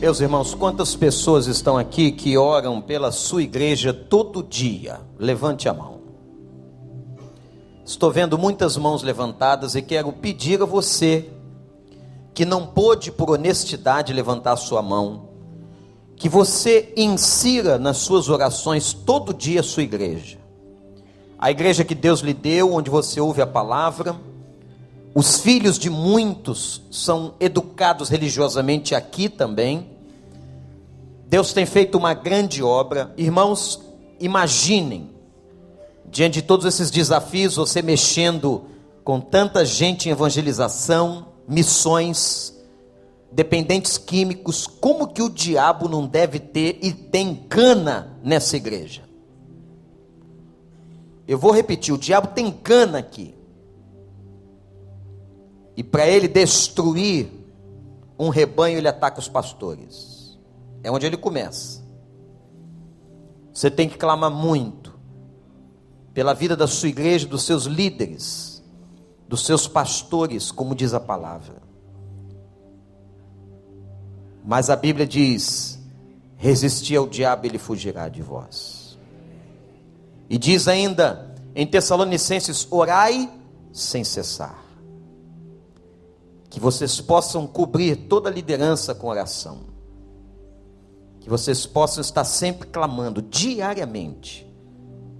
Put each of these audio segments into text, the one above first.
Meus irmãos, quantas pessoas estão aqui que oram pela sua igreja todo dia? Levante a mão. Estou vendo muitas mãos levantadas e quero pedir a você que não pôde por honestidade levantar sua mão, que você insira nas suas orações todo dia a sua igreja. A igreja que Deus lhe deu, onde você ouve a palavra, os filhos de muitos são educados religiosamente aqui também. Deus tem feito uma grande obra. Irmãos, imaginem, diante de todos esses desafios, você mexendo com tanta gente em evangelização, missões, dependentes químicos, como que o diabo não deve ter e tem cana nessa igreja? Eu vou repetir: o diabo tem cana aqui. E para ele destruir um rebanho, ele ataca os pastores. É onde ele começa. Você tem que clamar muito pela vida da sua igreja, dos seus líderes, dos seus pastores, como diz a palavra. Mas a Bíblia diz: resistir ao diabo, ele fugirá de vós. E diz ainda em Tessalonicenses: orai sem cessar que vocês possam cobrir toda a liderança com oração, que vocês possam estar sempre clamando diariamente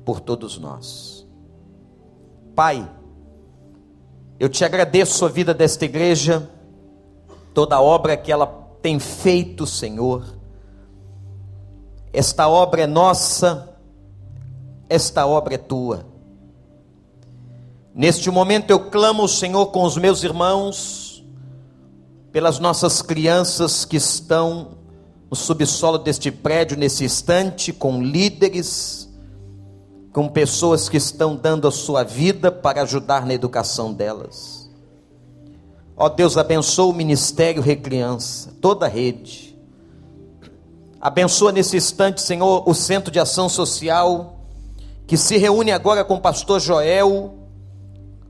por todos nós. Pai, eu te agradeço a vida desta igreja, toda a obra que ela tem feito, Senhor. Esta obra é nossa, esta obra é tua. Neste momento eu clamo, Senhor, com os meus irmãos, pelas nossas crianças que estão no subsolo deste prédio nesse instante, com líderes, com pessoas que estão dando a sua vida para ajudar na educação delas. Ó Deus, abençoa o Ministério Recriança, toda a rede. Abençoa nesse instante, Senhor, o Centro de Ação Social, que se reúne agora com o pastor Joel,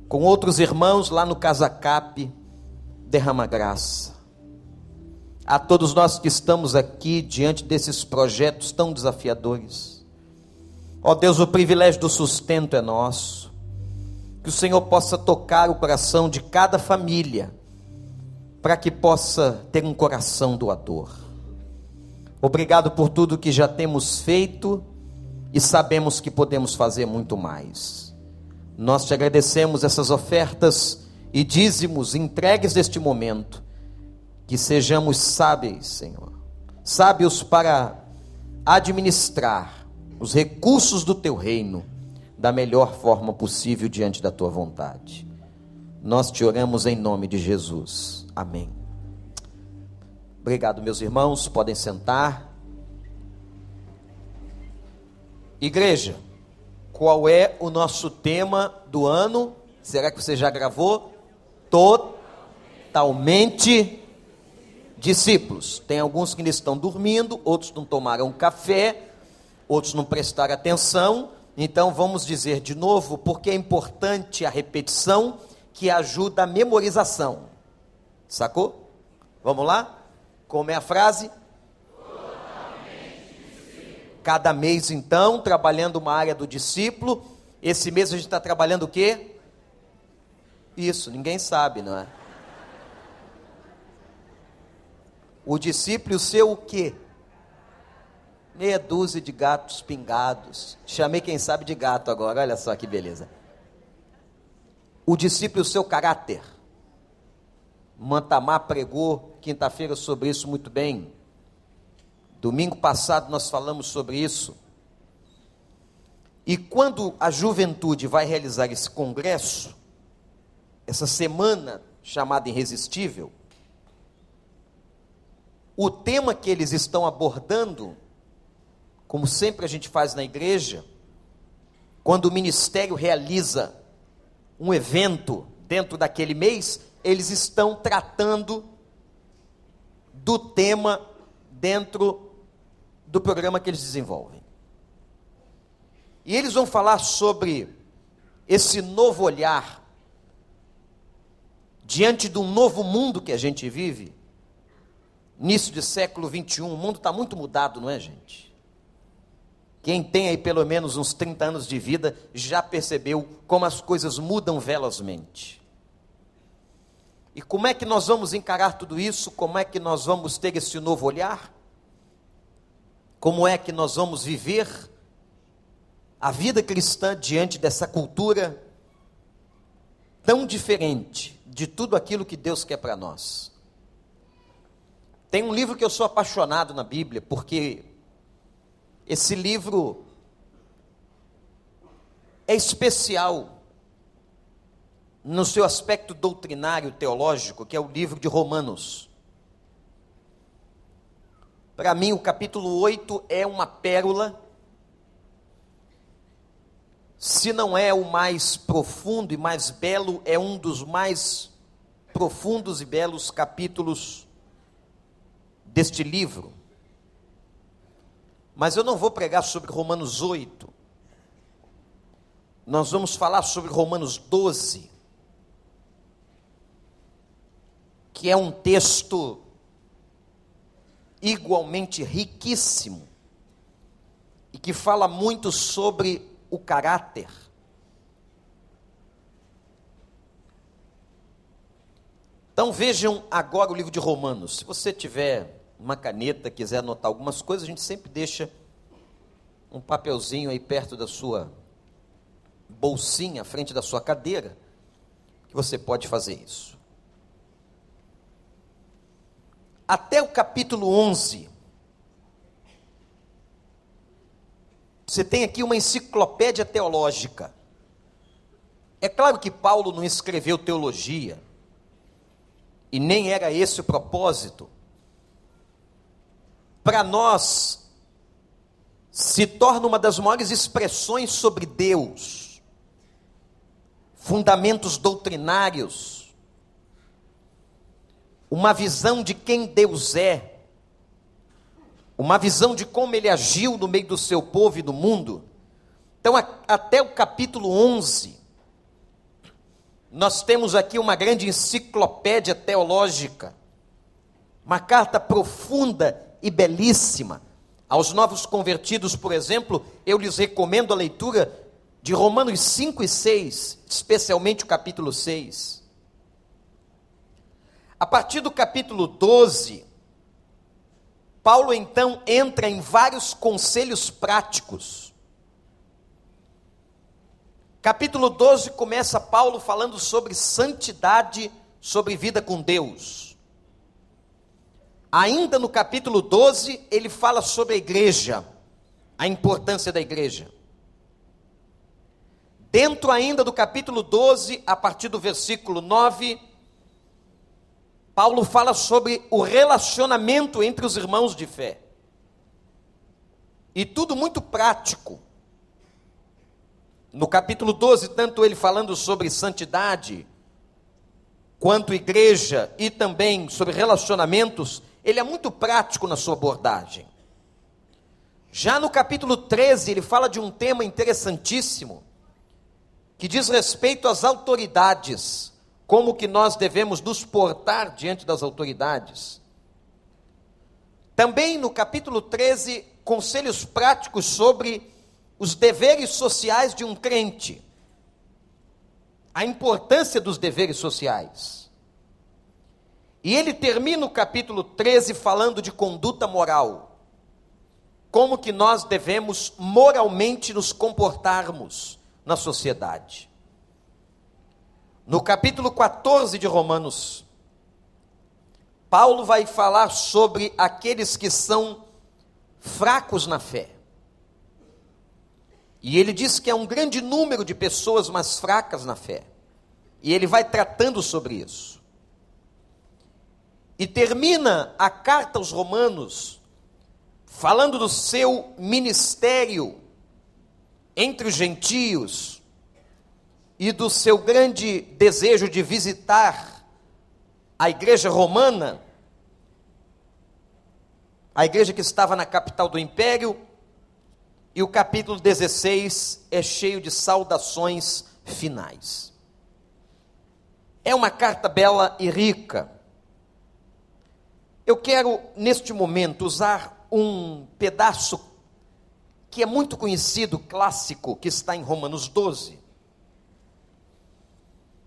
com outros irmãos lá no Casacap derrama graça. A todos nós que estamos aqui diante desses projetos tão desafiadores. Ó Deus, o privilégio do sustento é nosso. Que o Senhor possa tocar o coração de cada família, para que possa ter um coração doador. Obrigado por tudo que já temos feito e sabemos que podemos fazer muito mais. Nós te agradecemos essas ofertas e dízimos entregues neste momento, que sejamos sábios, Senhor, sábios para administrar os recursos do teu reino da melhor forma possível diante da tua vontade. Nós te oramos em nome de Jesus. Amém. Obrigado, meus irmãos, podem sentar. Igreja, qual é o nosso tema do ano? Será que você já gravou? totalmente discípulos. Tem alguns que ainda estão dormindo, outros não tomaram café, outros não prestaram atenção. Então vamos dizer de novo, porque é importante a repetição que ajuda a memorização. Sacou? Vamos lá? Como é a frase? Cada mês, então, trabalhando uma área do discípulo. Esse mês a gente está trabalhando o quê? Isso, ninguém sabe, não é? O discípulo seu o quê? Meia dúzia de gatos pingados. Chamei quem sabe de gato agora, olha só que beleza. O discípulo seu caráter. Mantamar pregou quinta-feira sobre isso muito bem. Domingo passado nós falamos sobre isso. E quando a juventude vai realizar esse congresso, essa semana chamada Irresistível, o tema que eles estão abordando, como sempre a gente faz na igreja, quando o ministério realiza um evento dentro daquele mês, eles estão tratando do tema dentro do programa que eles desenvolvem. E eles vão falar sobre esse novo olhar diante de um novo mundo que a gente vive, início de século 21, o mundo está muito mudado, não é, gente? Quem tem aí pelo menos uns 30 anos de vida já percebeu como as coisas mudam velozmente. E como é que nós vamos encarar tudo isso? Como é que nós vamos ter esse novo olhar? Como é que nós vamos viver a vida cristã diante dessa cultura tão diferente de tudo aquilo que Deus quer para nós? Tem um livro que eu sou apaixonado na Bíblia, porque esse livro é especial no seu aspecto doutrinário teológico, que é o livro de Romanos. Para mim, o capítulo 8 é uma pérola, se não é o mais profundo e mais belo, é um dos mais profundos e belos capítulos deste livro. Mas eu não vou pregar sobre Romanos 8. Nós vamos falar sobre Romanos 12, que é um texto igualmente riquíssimo e que fala muito sobre o caráter. Então vejam agora o livro de Romanos. Se você tiver uma caneta, quiser anotar algumas coisas, a gente sempre deixa um papelzinho aí perto da sua bolsinha, à frente da sua cadeira, que você pode fazer isso. Até o capítulo 11, você tem aqui uma enciclopédia teológica. É claro que Paulo não escreveu teologia, e nem era esse o propósito para nós, se torna uma das maiores expressões sobre Deus, fundamentos doutrinários, uma visão de quem Deus é, uma visão de como ele agiu no meio do seu povo e do mundo. Então, a, até o capítulo 11, nós temos aqui uma grande enciclopédia teológica, uma carta profunda e belíssima. Aos novos convertidos, por exemplo, eu lhes recomendo a leitura de Romanos 5 e 6, especialmente o capítulo 6. A partir do capítulo 12, Paulo então entra em vários conselhos práticos. Capítulo 12 começa Paulo falando sobre santidade, sobre vida com Deus. Ainda no capítulo 12, ele fala sobre a igreja, a importância da igreja. Dentro ainda do capítulo 12, a partir do versículo 9, Paulo fala sobre o relacionamento entre os irmãos de fé. E tudo muito prático. No capítulo 12, tanto ele falando sobre santidade, quanto igreja e também sobre relacionamentos, ele é muito prático na sua abordagem. Já no capítulo 13, ele fala de um tema interessantíssimo, que diz respeito às autoridades, como que nós devemos nos portar diante das autoridades. Também no capítulo 13, conselhos práticos sobre os deveres sociais de um crente. A importância dos deveres sociais. E ele termina o capítulo 13 falando de conduta moral. Como que nós devemos moralmente nos comportarmos na sociedade. No capítulo 14 de Romanos, Paulo vai falar sobre aqueles que são fracos na fé. E ele diz que é um grande número de pessoas mais fracas na fé. E ele vai tratando sobre isso. E termina a carta aos Romanos falando do seu ministério entre os gentios e do seu grande desejo de visitar a igreja romana, a igreja que estava na capital do império, e o capítulo 16 é cheio de saudações finais. É uma carta bela e rica Eu quero, neste momento, usar um pedaço que é muito conhecido, clássico, que está em Romanos 12,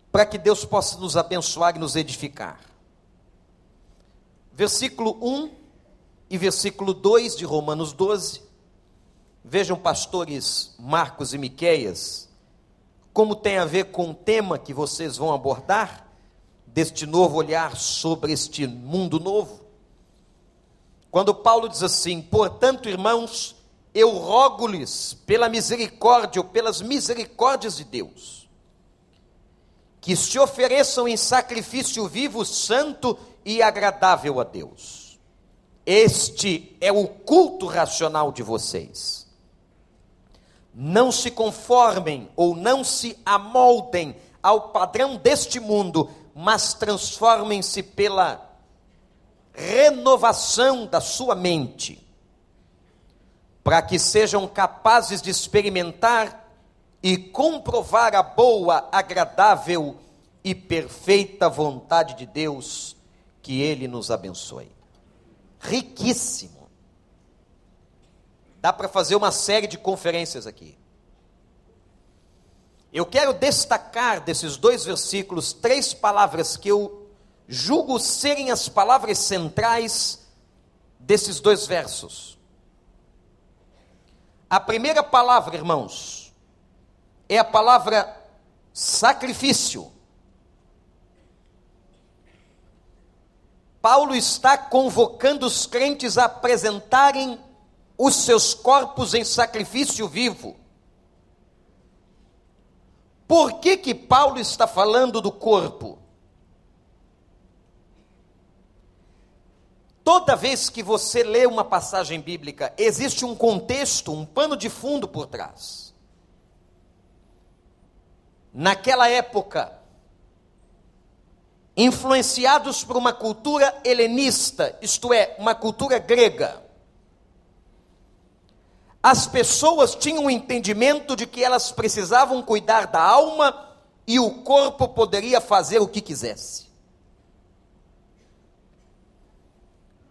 para que Deus possa nos abençoar e nos edificar. Versículo 1 e versículo 2 de Romanos 12. Vejam, pastores Marcos e Miqueias, como tem a ver com o tema que vocês vão abordar, deste novo olhar sobre este mundo novo. Quando Paulo diz assim: Portanto, irmãos, eu rogo-lhes pela misericórdia ou pelas misericórdias de Deus, que se ofereçam em sacrifício vivo, santo e agradável a Deus. Este é o culto racional de vocês. Não se conformem ou não se amoldem ao padrão deste mundo, mas transformem-se pela renovação da sua mente para que sejam capazes de experimentar e comprovar a boa, agradável e perfeita vontade de Deus, que Ele nos abençoe. Riquíssimo. Dá para fazer uma série de conferências aqui. Eu quero destacar desses dois versículos três palavras que eu julgo serem as palavras centrais desses dois versos. A primeira palavra, irmãos, é a palavra sacrifício. Paulo está convocando os crentes a apresentarem os seus corpos em sacrifício vivo. Por que que Paulo está falando do corpo? Toda vez que você lê uma passagem bíblica, existe um contexto, um pano de fundo por trás. Naquela época, influenciados por uma cultura helenista, isto é, uma cultura grega, as pessoas tinham o um entendimento de que elas precisavam cuidar da alma e o corpo poderia fazer o que quisesse.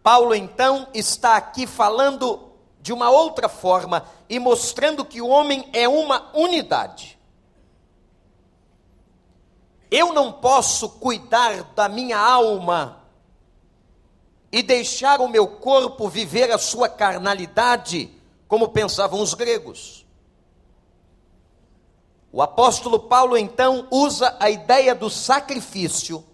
Paulo então está aqui falando de uma outra forma e mostrando que o homem é uma unidade. Eu não posso cuidar da minha alma e deixar o meu corpo viver a sua carnalidade, como pensavam os gregos. O apóstolo Paulo então usa a ideia do sacrifício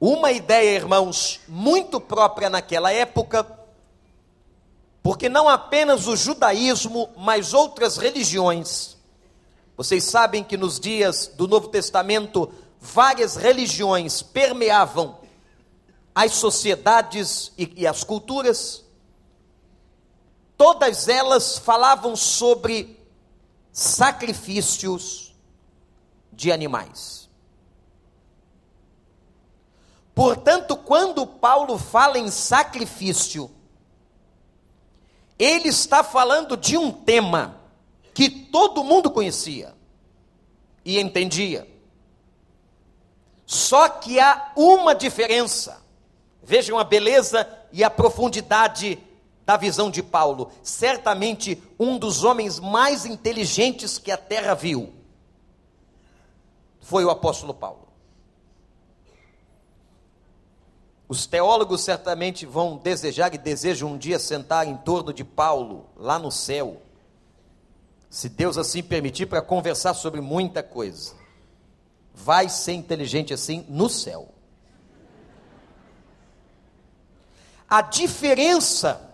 uma ideia, irmãos, muito própria naquela época, porque não apenas o judaísmo, mas outras religiões. Vocês sabem que nos dias do Novo Testamento, várias religiões permeavam as sociedades e, e as culturas. Todas elas falavam sobre sacrifícios de animais. Portanto, quando Paulo fala em sacrifício, ele está falando de um tema que todo mundo conhecia e entendia. Só que há uma diferença. Vejam a beleza e a profundidade da visão de Paulo. Certamente um dos homens mais inteligentes que a terra viu foi o apóstolo Paulo. Os teólogos certamente vão desejar e desejam um dia sentar em torno de Paulo, lá no céu, se Deus assim permitir, para conversar sobre muita coisa. Vai ser inteligente assim no céu. A diferença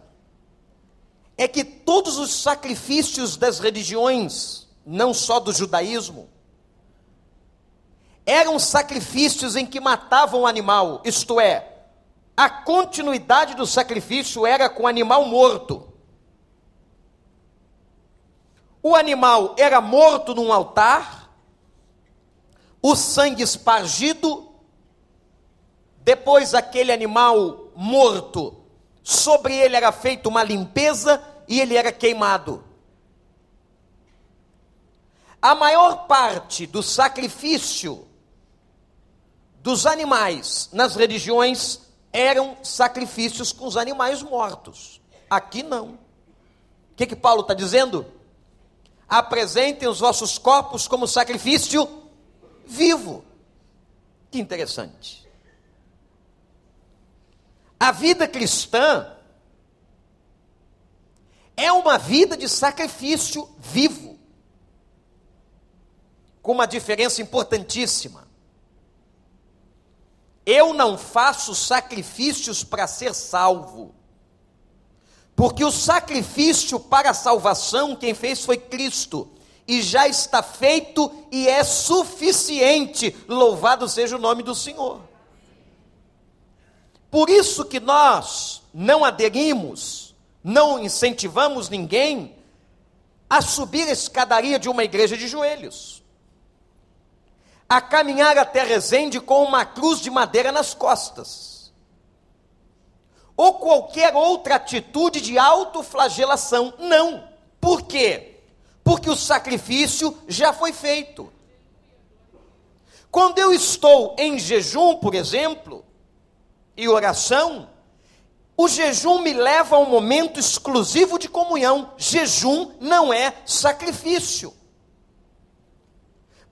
é que todos os sacrifícios das religiões, não só do judaísmo, eram sacrifícios em que matavam o animal, isto é, a continuidade do sacrifício era com o animal morto. O animal era morto num altar, o sangue espargido, depois aquele animal morto, sobre ele era feita uma limpeza e ele era queimado. A maior parte do sacrifício dos animais nas religiões eram sacrifícios com os animais mortos. Aqui não. O que, que Paulo está dizendo? Apresentem os vossos corpos como sacrifício vivo. Que interessante. A vida cristã é uma vida de sacrifício vivo, com uma diferença importantíssima. Eu não faço sacrifícios para ser salvo, porque o sacrifício para a salvação, quem fez foi Cristo, e já está feito e é suficiente. Louvado seja o nome do Senhor. Por isso que nós não aderimos não incentivamos ninguém a subir a escadaria de uma igreja de joelhos, a caminhar até Resende com uma cruz de madeira nas costas, ou qualquer outra atitude de autoflagelação. Não. Por quê? Porque o sacrifício já foi feito. Quando eu estou em jejum, por exemplo, e oração, o jejum me leva a um momento exclusivo de comunhão. Jejum não é sacrifício.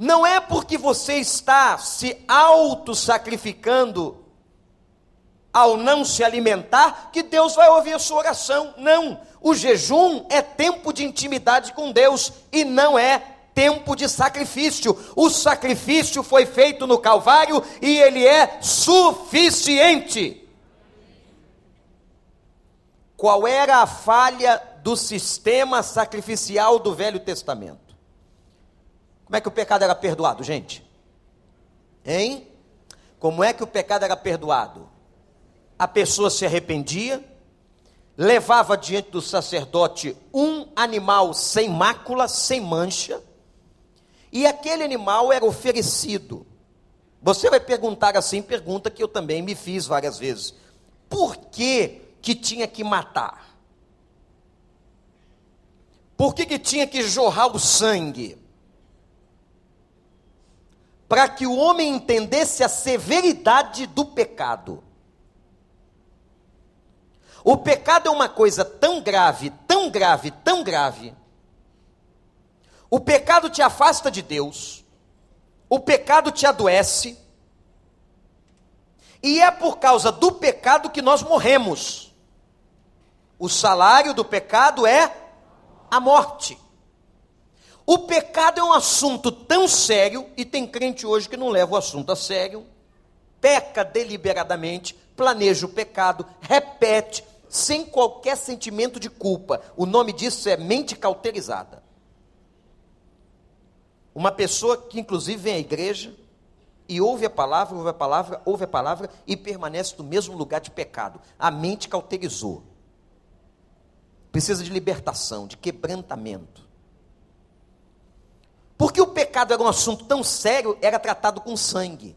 Não é porque você está se auto-sacrificando ao não se alimentar que Deus vai ouvir a sua oração. Não. O jejum é tempo de intimidade com Deus e não é tempo de sacrifício. O sacrifício foi feito no Calvário e ele é suficiente. Qual era a falha do sistema sacrificial do Velho Testamento? Como é que o pecado era perdoado, gente? Hein? Como é que o pecado era perdoado? A pessoa se arrependia, levava diante do sacerdote um animal sem mácula, sem mancha, e aquele animal era oferecido. Você vai perguntar assim, pergunta que eu também me fiz várias vezes. Por que que tinha que matar? Por que, que tinha que jorrar o sangue? Para que o homem entendesse a severidade do pecado. O pecado é uma coisa tão grave, tão grave, tão grave. O pecado te afasta de Deus. O pecado te adoece. E é por causa do pecado que nós morremos. O salário do pecado é a morte. O pecado é um assunto tão sério, e tem crente hoje que não leva o assunto a sério, peca deliberadamente, planeja o pecado, repete, sem qualquer sentimento de culpa. O nome disso é mente cauterizada. Uma pessoa que, inclusive, vem à igreja e ouve a palavra, ouve a palavra, ouve a palavra e permanece no mesmo lugar de pecado. A mente cauterizou precisa de libertação, de quebrantamento. Porque o pecado era um assunto tão sério, era tratado com sangue.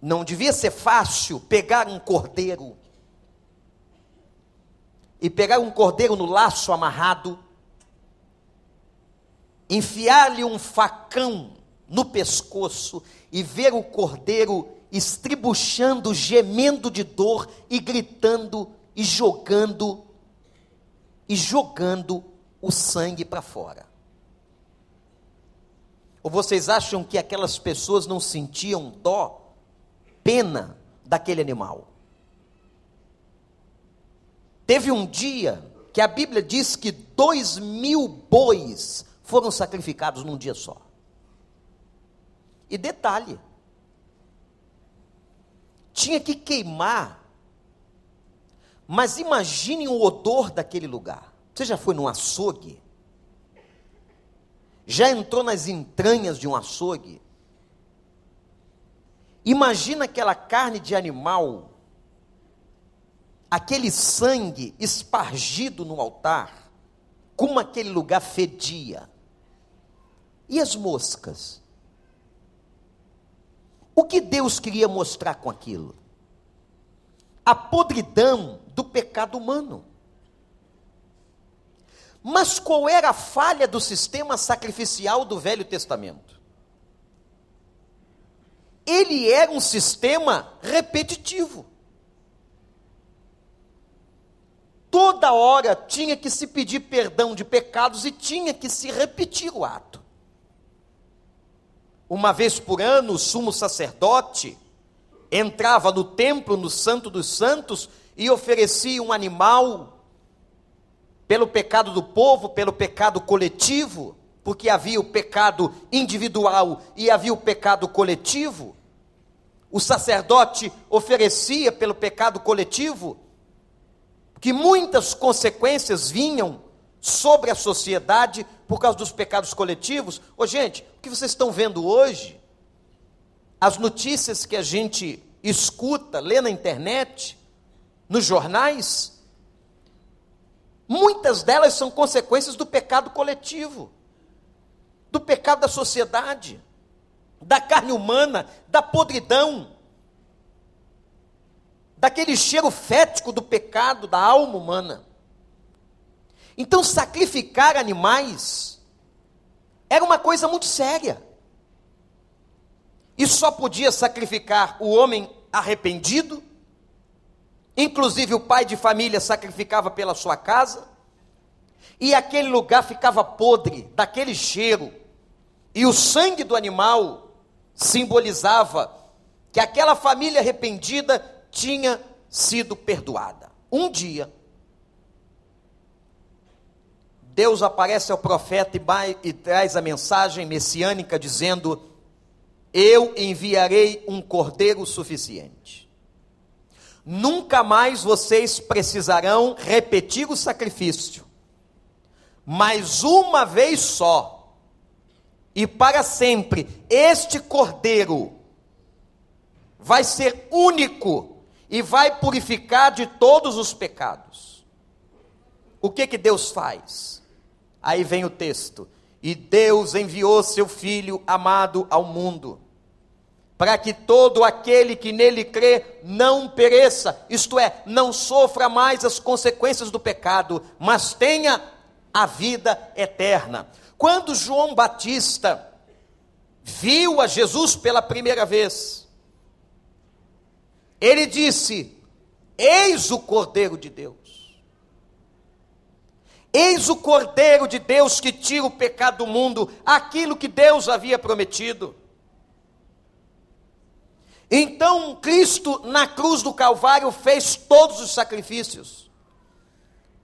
Não devia ser fácil pegar um cordeiro e pegar um cordeiro no laço amarrado, enfiar-lhe um facão no pescoço e ver o cordeiro estribuchando, gemendo de dor e gritando e jogando e jogando o sangue para fora. Ou vocês acham que aquelas pessoas não sentiam dó, pena daquele animal? Teve um dia que a Bíblia diz que dois mil bois foram sacrificados num dia só. E detalhe, tinha que queimar mas imaginem o odor daquele lugar. Você já foi num açougue? Já entrou nas entranhas de um açougue? Imagina aquela carne de animal, aquele sangue espargido no altar, como aquele lugar fedia. E as moscas? O que Deus queria mostrar com aquilo? A podridão do pecado humano. Mas qual era a falha do sistema sacrificial do Velho Testamento? ele era um sistema repetitivo. Toda hora tinha que se pedir perdão de pecados e tinha que se repetir o ato. Uma vez por ano, o sumo sacerdote entrava no templo, no Santo dos Santos, e oferecia um animal pelo pecado do povo, pelo pecado coletivo, porque havia o pecado individual e havia o pecado coletivo. O sacerdote oferecia pelo pecado coletivo, que muitas consequências vinham sobre a sociedade por causa dos pecados coletivos. Ô, gente, o que vocês estão vendo hoje, as notícias que a gente escuta, lê na internet, nos jornais, Muitas delas são consequências do pecado coletivo, do pecado da sociedade, da carne humana, da podridão, daquele cheiro fético do pecado da alma humana. Então, sacrificar animais era uma coisa muito séria. E só podia sacrificar o homem arrependido Inclusive, o pai de família sacrificava pela sua casa, e aquele lugar ficava podre, daquele cheiro, e o sangue do animal simbolizava que aquela família arrependida tinha sido perdoada. Um dia, Deus aparece ao profeta e, e traz a mensagem messiânica dizendo: Eu enviarei um cordeiro suficiente. Nunca mais vocês precisarão repetir o sacrifício, mas uma vez só, e para sempre, este cordeiro vai ser único e vai purificar de todos os pecados. O que que Deus faz? Aí vem o texto: E Deus enviou seu filho amado ao mundo para que todo aquele que nele crê não pereça, isto é, não sofra mais as consequências do pecado, mas tenha a vida eterna. Quando João Batista viu a Jesus pela primeira vez, ele disse: Eis o Cordeiro de Deus. Eis o Cordeiro de Deus que tira o pecado do mundo, aquilo que Deus havia prometido. Então Cristo na cruz do Calvário fez todos os sacrifícios.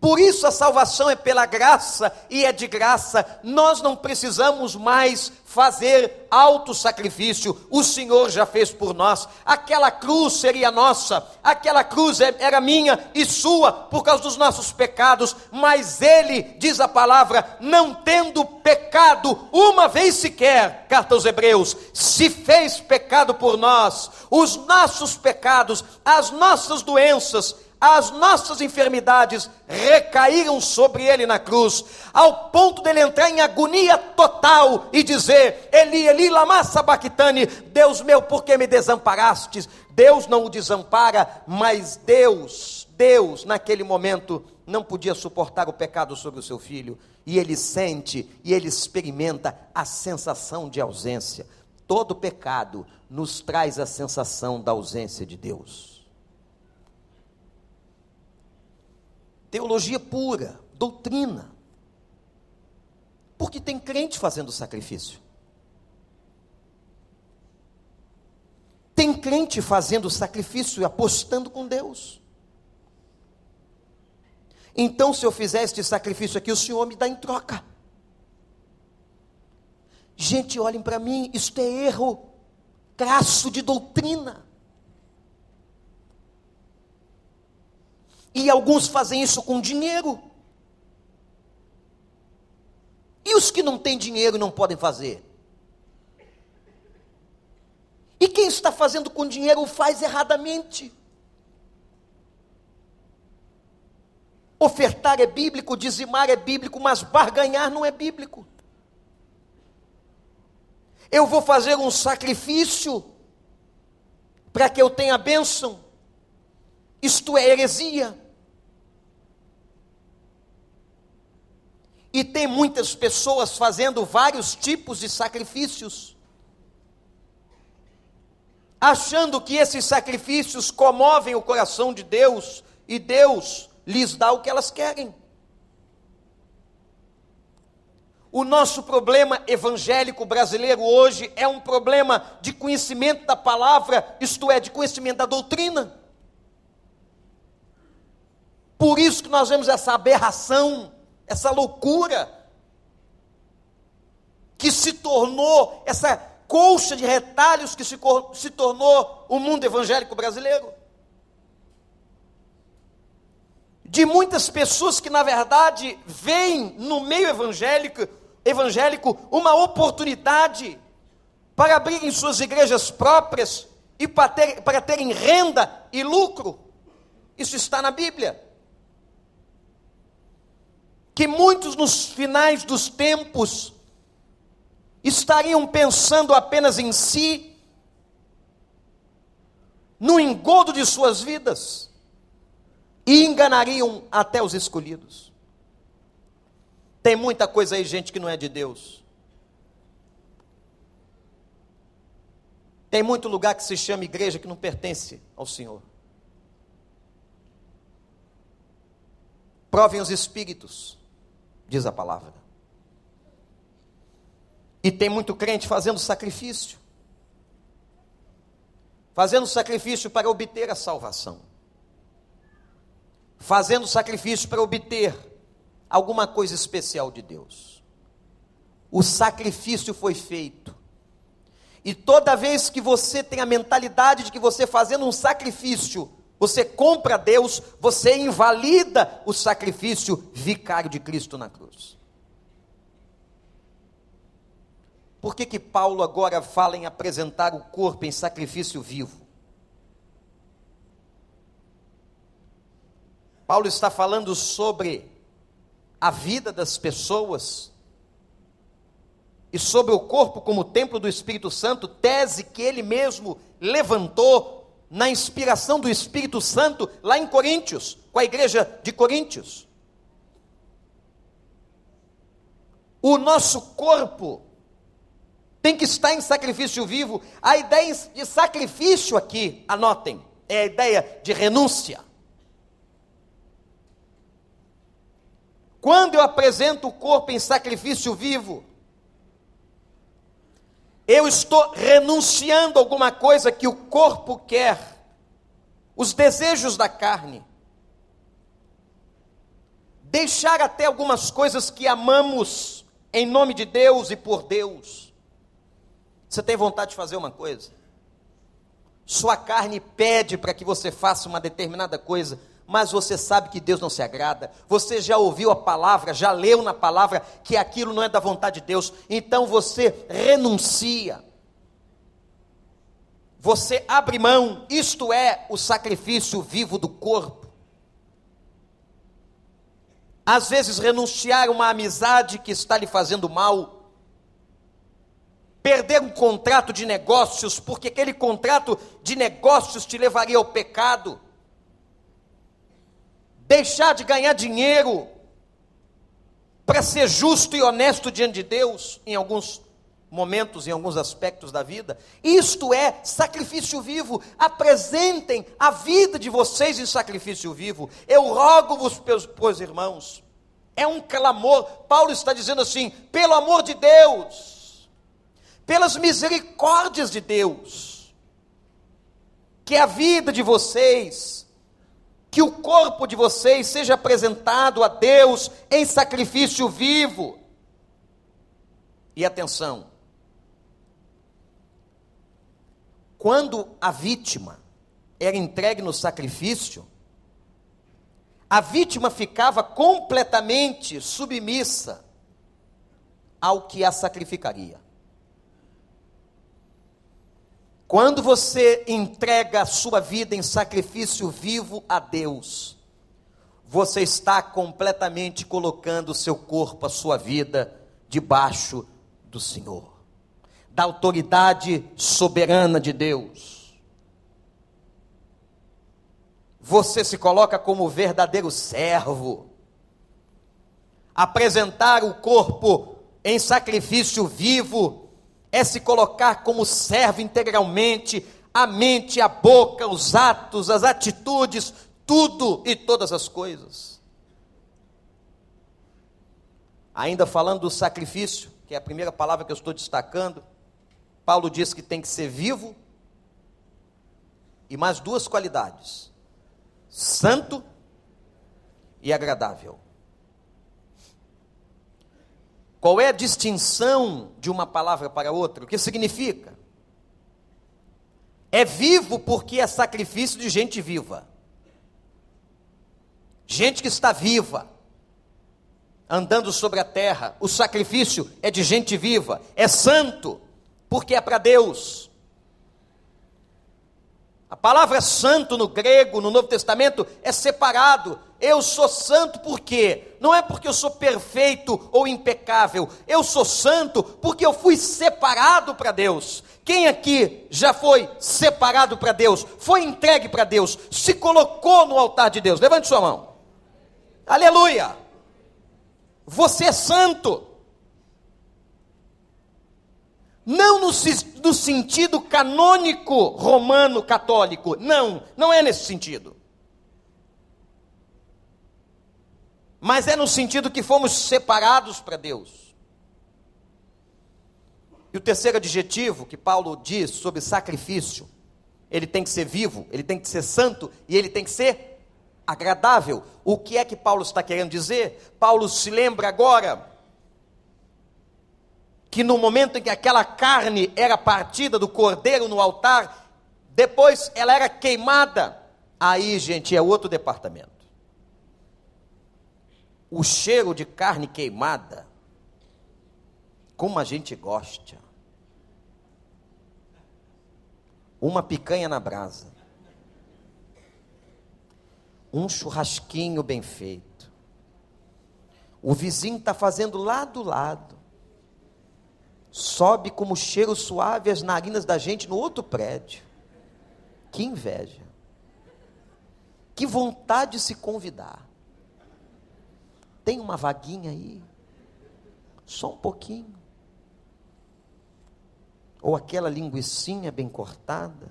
Por isso a salvação é pela graça e é de graça. Nós não precisamos mais fazer alto sacrifício. O Senhor já fez por nós. Aquela cruz seria nossa, aquela cruz é, era minha e sua por causa dos nossos pecados, mas ele, diz a palavra, não tendo pecado uma vez sequer, carta aos Hebreus, se fez pecado por nós. Os nossos pecados, as nossas doenças, as nossas enfermidades recaíram sobre ele na cruz, ao ponto dele entrar em agonia total e dizer: Eli, Eli, lama sabachthani, Deus meu, por que me desamparastes? Deus não o desampara, mas Deus, Deus, naquele momento, não podia suportar o pecado sobre o seu filho, e ele sente e ele experimenta a sensação de ausência. Todo pecado nos traz a sensação da ausência de Deus. Teologia pura, doutrina. Porque tem crente fazendo sacrifício. Tem crente fazendo sacrifício e apostando com Deus. Então, se eu fizer este sacrifício aqui, o Senhor me dá em troca. Gente, olhem para mim, isto é erro crasso de doutrina. E alguns fazem isso com dinheiro. E os que não têm dinheiro não podem fazer? E quem está fazendo com dinheiro faz erradamente. Ofertar é bíblico, dizimar é bíblico, mas barganhar não é bíblico. Eu vou fazer um sacrifício para que eu tenha bênção. Isto é heresia. E tem muitas pessoas fazendo vários tipos de sacrifícios. achando que esses sacrifícios comovem o coração de Deus e Deus lhes dá o que elas querem. O nosso problema evangélico brasileiro hoje é um problema de conhecimento da palavra, isto é, de conhecimento da doutrina. Por isso que nós vemos essa aberração, essa loucura, que se tornou, essa colcha de retalhos que se, se tornou o mundo evangélico brasileiro. De muitas pessoas que, na verdade, veem no meio evangélico evangélico uma oportunidade para abrirem suas igrejas próprias e para, ter, para terem renda e lucro. Isso está na Bíblia. Que muitos nos finais dos tempos estariam pensando apenas em si, no engodo de suas vidas, e enganariam até os escolhidos. Tem muita coisa aí, gente, que não é de Deus. Tem muito lugar que se chama igreja que não pertence ao Senhor. Provem os espíritos, diz a palavra. E tem muito crente fazendo sacrifício. Fazendo sacrifício para obter a salvação. Fazendo sacrifício para obter alguma coisa especial de Deus. O sacrifício foi feito. E toda vez que você tem a mentalidade de que você fazendo um sacrifício, você compra Deus, você invalida o sacrifício vicário de Cristo na cruz. Por que que Paulo agora fala em apresentar o corpo em sacrifício vivo? Paulo está falando sobre a vida das pessoas e sobre o corpo como templo do Espírito Santo, tese que ele mesmo levantou na inspiração do Espírito Santo lá em Coríntios, com a igreja de Coríntios. O nosso corpo tem que estar em sacrifício vivo. A ideia de sacrifício aqui, anotem, é a ideia de renúncia. Quando eu apresento o corpo em sacrifício vivo, eu estou renunciando alguma coisa que o corpo quer, os desejos da carne. Deixar até algumas coisas que amamos em nome de Deus e por Deus. Você tem vontade de fazer uma coisa? Sua carne pede para que você faça uma determinada coisa mas você sabe que Deus não se agrada, você já ouviu a palavra, já leu na palavra que aquilo não é da vontade de Deus, então você renuncia, você abre mão, isto é o sacrifício vivo do corpo. Às vezes, renunciar uma amizade que está lhe fazendo mal, perder um contrato de negócios, porque aquele contrato de negócios te levaria ao pecado deixar de ganhar dinheiro para ser justo e honesto diante de Deus em alguns momentos, em alguns aspectos da vida. Isto é sacrifício vivo. Apresentem a vida de vocês em sacrifício vivo. Eu rogo-vos, pois irmãos, é um clamor. Paulo está dizendo assim: pelo amor de Deus, pelas misericórdias de Deus, que a vida de vocês que o corpo de vocês seja apresentado a Deus em sacrifício vivo. E atenção, quando a vítima era entregue no sacrifício, a vítima ficava completamente submissa ao que a sacrificaria. Quando você entrega a sua vida em sacrifício vivo a Deus, você está completamente colocando o seu corpo, a sua vida, debaixo do Senhor, da autoridade soberana de Deus. Você se coloca como verdadeiro servo. Apresentar o corpo em sacrifício vivo é se colocar como servo integralmente a mente, a boca, os atos, as atitudes, tudo e todas as coisas. Ainda falando do sacrifício, que é a primeira palavra que eu estou destacando, Paulo diz que tem que ser vivo e mais duas qualidades: santo e agradável. Qual é a distinção de uma palavra para outra? O que significa? É vivo porque é sacrifício de gente viva. Gente que está viva, andando sobre a terra. O sacrifício é de gente viva. É santo porque é para Deus. A palavra santo no grego, no Novo Testamento, é separado. Eu sou santo por quê? Não é porque eu sou perfeito ou impecável. Eu sou santo porque eu fui separado para Deus. Quem aqui já foi separado para Deus? Foi entregue para Deus? Se colocou no altar de Deus? Levante sua mão. Aleluia! Você é santo. Não no, no, sentido canônico romano católico. Não, não é nesse sentido. Mas é no sentido que fomos separados para Deus. E o terceiro adjetivo que Paulo diz sobre sacrifício, ele tem que ser vivo, ele tem que ser santo e ele tem que ser agradável. O que é que Paulo está querendo dizer? Paulo se lembra agora que no momento em que aquela carne era partida do cordeiro no altar, depois ela era queimada. Aí, gente, é outro departamento. O cheiro de carne queimada, como a gente gosta. Uma picanha na brasa. Um churrasquinho bem feito. O vizinho está fazendo lá do lado sobe como cheiro suave as narinas da gente no outro prédio. Que inveja. Que vontade de se convidar. Tem uma vaguinha aí? Só um pouquinho. Ou aquela linguiçinha bem cortada.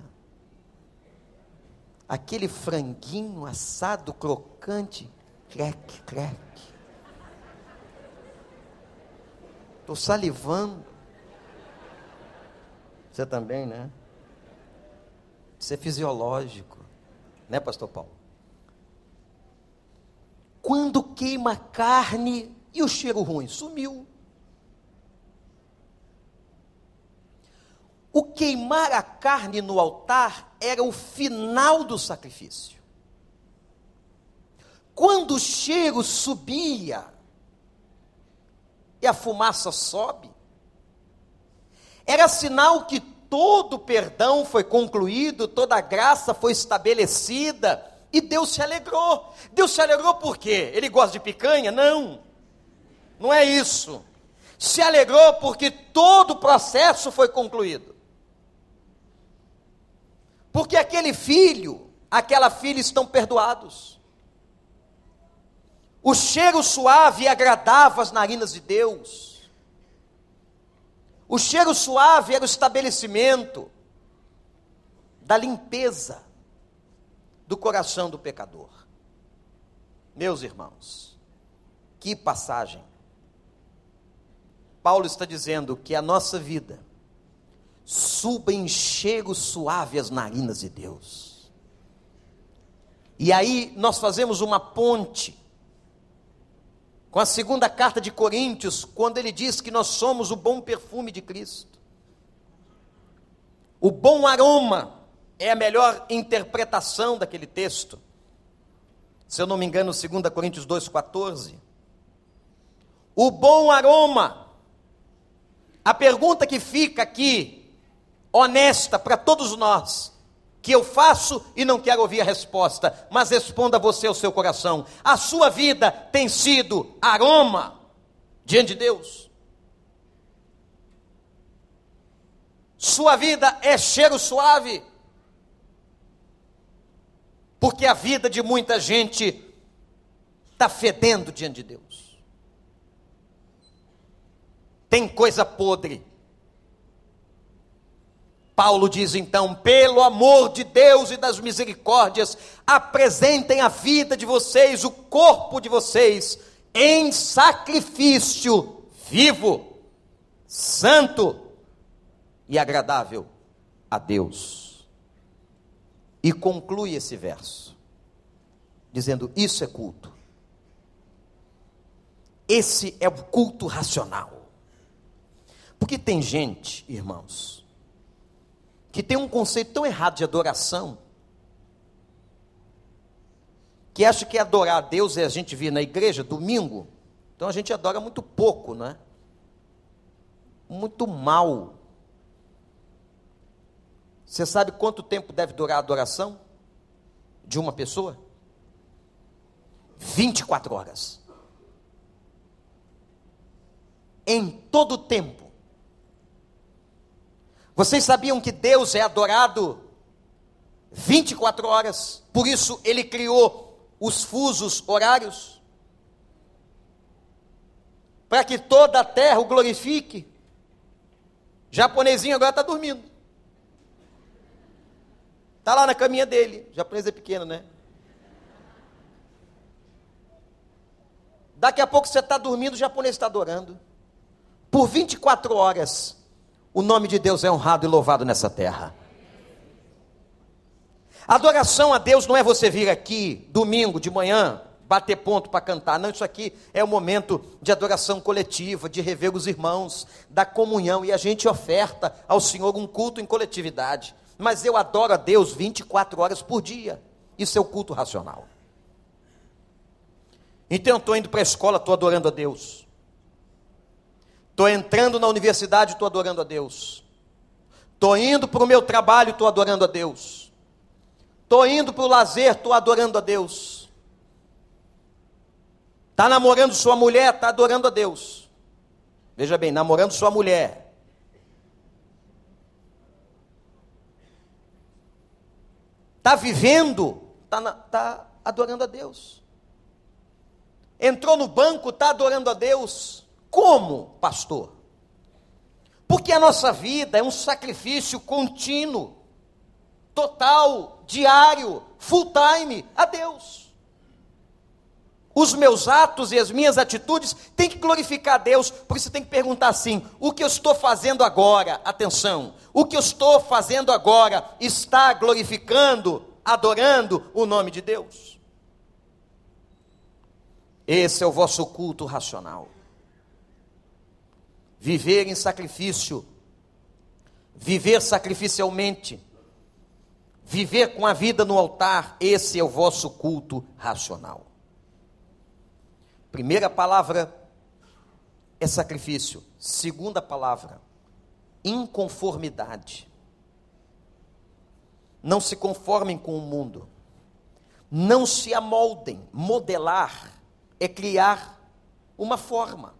Aquele franguinho assado crocante. Crec, crec. Estou salivando. Você também, né? Isso é fisiológico, né, Pastor Paulo? Quando queima a carne e o cheiro ruim sumiu. O queimar a carne no altar era o final do sacrifício. Quando o cheiro subia e a fumaça sobe, era sinal que todo perdão foi concluído, toda graça foi estabelecida, e Deus se alegrou. Deus se alegrou por quê? Ele gosta de picanha? Não. Não é isso. Se alegrou porque todo o processo foi concluído. Porque aquele filho, aquela filha estão perdoados. O cheiro suave agradava as narinas de Deus. O cheiro suave era o estabelecimento da limpeza do coração do pecador. Meus irmãos, que passagem. Paulo está dizendo que a nossa vida suba em cheiro suave as narinas de Deus. E aí nós fazemos uma ponte com a segunda carta de Coríntios, quando ele diz que nós somos o bom perfume de Cristo. O bom aroma é a melhor interpretação daquele texto. Se eu não me engano, 2 Coríntios 2,14. O bom aroma. A pergunta que fica aqui, honesta para todos nós, que eu faço e não quero ouvir a resposta, mas responda você o seu coração. A sua vida tem sido aroma diante de Deus? Sua vida é cheiro suave? Porque a vida de muita gente está fedendo diante de Deus. Tem coisa podre Paulo diz então: pelo amor de Deus e das misericórdias, apresentem a vida de vocês, o corpo de vocês, em sacrifício vivo, santo e agradável a Deus. E conclui esse verso, dizendo: Isso é culto. Esse é o culto racional. Porque tem gente, irmãos, que tem um conceito tão errado de adoração, que acha que adorar a Deus é a gente vir na igreja domingo, então a gente adora muito pouco, não é? Muito mal. Você sabe quanto tempo deve durar a adoração de uma pessoa? 24 horas. Em todo o tempo vocês sabiam que Deus é adorado 24 horas? Por isso ele criou os fusos horários para que toda a terra o glorifique. japonesinho agora está dormindo. Está lá na caminha dele. O japonês é pequeno, né? Daqui a pouco você está dormindo, o japonês está adorando. Por 24 horas o nome de Deus é honrado e louvado nessa terra. Adoração a Deus não é você vir aqui domingo de manhã, bater ponto para cantar. Não, isso aqui é o momento de adoração coletiva, de rever os irmãos, da comunhão. E a gente oferta ao Senhor um culto em coletividade. Mas eu adoro a Deus 24 horas por dia. Isso é o culto racional. Então eu estou indo para a escola, estou adorando a Deus. Estou entrando na universidade, estou adorando a Deus. Estou indo para o meu trabalho, estou adorando a Deus. Estou indo para o lazer, estou adorando a Deus. Está namorando sua mulher, está adorando a Deus. Veja bem, namorando sua mulher. Está vivendo, está tá adorando a Deus. Entrou no banco, está adorando a Deus. Como, pastor? Porque a nossa vida é um sacrifício contínuo, total, diário, full time a Deus. Os meus atos e as minhas atitudes têm que glorificar a Deus, por isso tem que perguntar assim: o que eu estou fazendo agora, atenção, o que eu estou fazendo agora está glorificando, adorando o nome de Deus? Esse é o vosso culto racional viver em sacrifício, viver sacrificialmente, viver com a vida no altar, esse é o vosso culto racional. Primeira palavra é sacrifício, segunda palavra, inconformidade. Não se conformem com o mundo, não se amoldem, modelar é criar uma forma.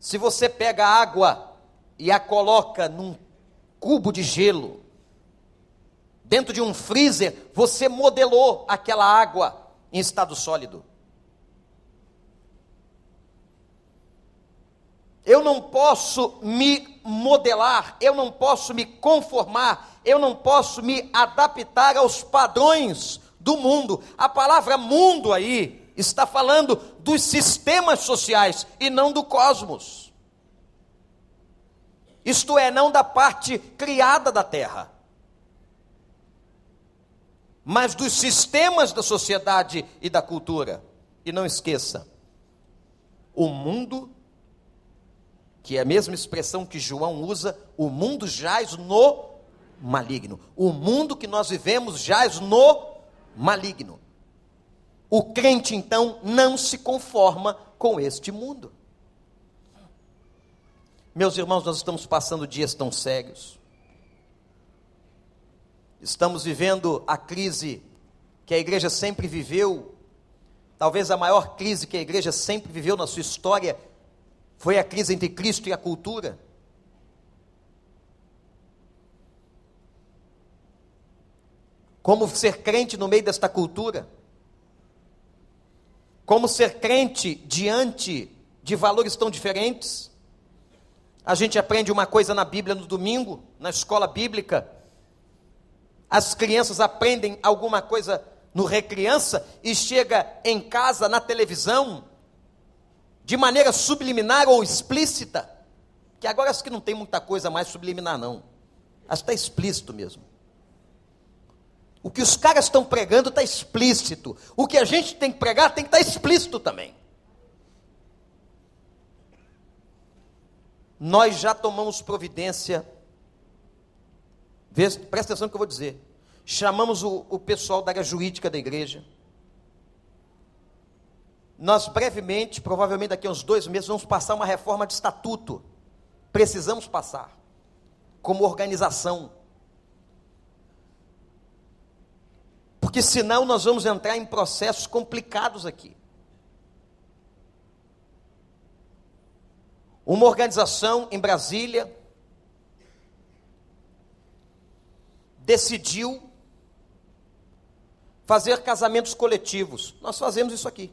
Se você pega água e a coloca num cubo de gelo, dentro de um freezer, você modelou aquela água em estado sólido. Eu não posso me modelar, eu não posso me conformar, eu não posso me adaptar aos padrões do mundo. A palavra mundo aí está falando dos sistemas sociais e não do cosmos. Isto é, não da parte criada da terra, mas dos sistemas da sociedade e da cultura. E não esqueça, o mundo, que é a mesma expressão que João usa, o mundo jaz no maligno. O mundo que nós vivemos jaz no maligno. O crente, então, não se conforma com este mundo. Meus irmãos, nós estamos passando dias tão sérios. Estamos vivendo a crise que a igreja sempre viveu, talvez a maior crise que a igreja sempre viveu na sua história, foi a crise entre Cristo e a cultura. Como ser crente no meio desta cultura? Como ser crente diante de valores tão diferentes? A gente aprende uma coisa na Bíblia no domingo, na escola bíblica. As crianças aprendem alguma coisa no recriança e chega em casa na televisão de maneira subliminar ou explícita. Que agora acho que não tem muita coisa mais subliminar não. Acho que está explícito mesmo. O que os caras estão pregando está explícito. O que a gente tem que pregar tem que estar tá explícito também. Nós já tomamos providência. Presta atenção no que eu vou dizer. Chamamos o, o pessoal da área jurídica da igreja. Nós brevemente, provavelmente daqui a uns dois meses, vamos passar uma reforma de estatuto. Precisamos passar. Como organização porque senão nós vamos entrar em processos complicados aqui. Uma organização em Brasília decidiu fazer casamentos coletivos. Nós fazemos isso aqui.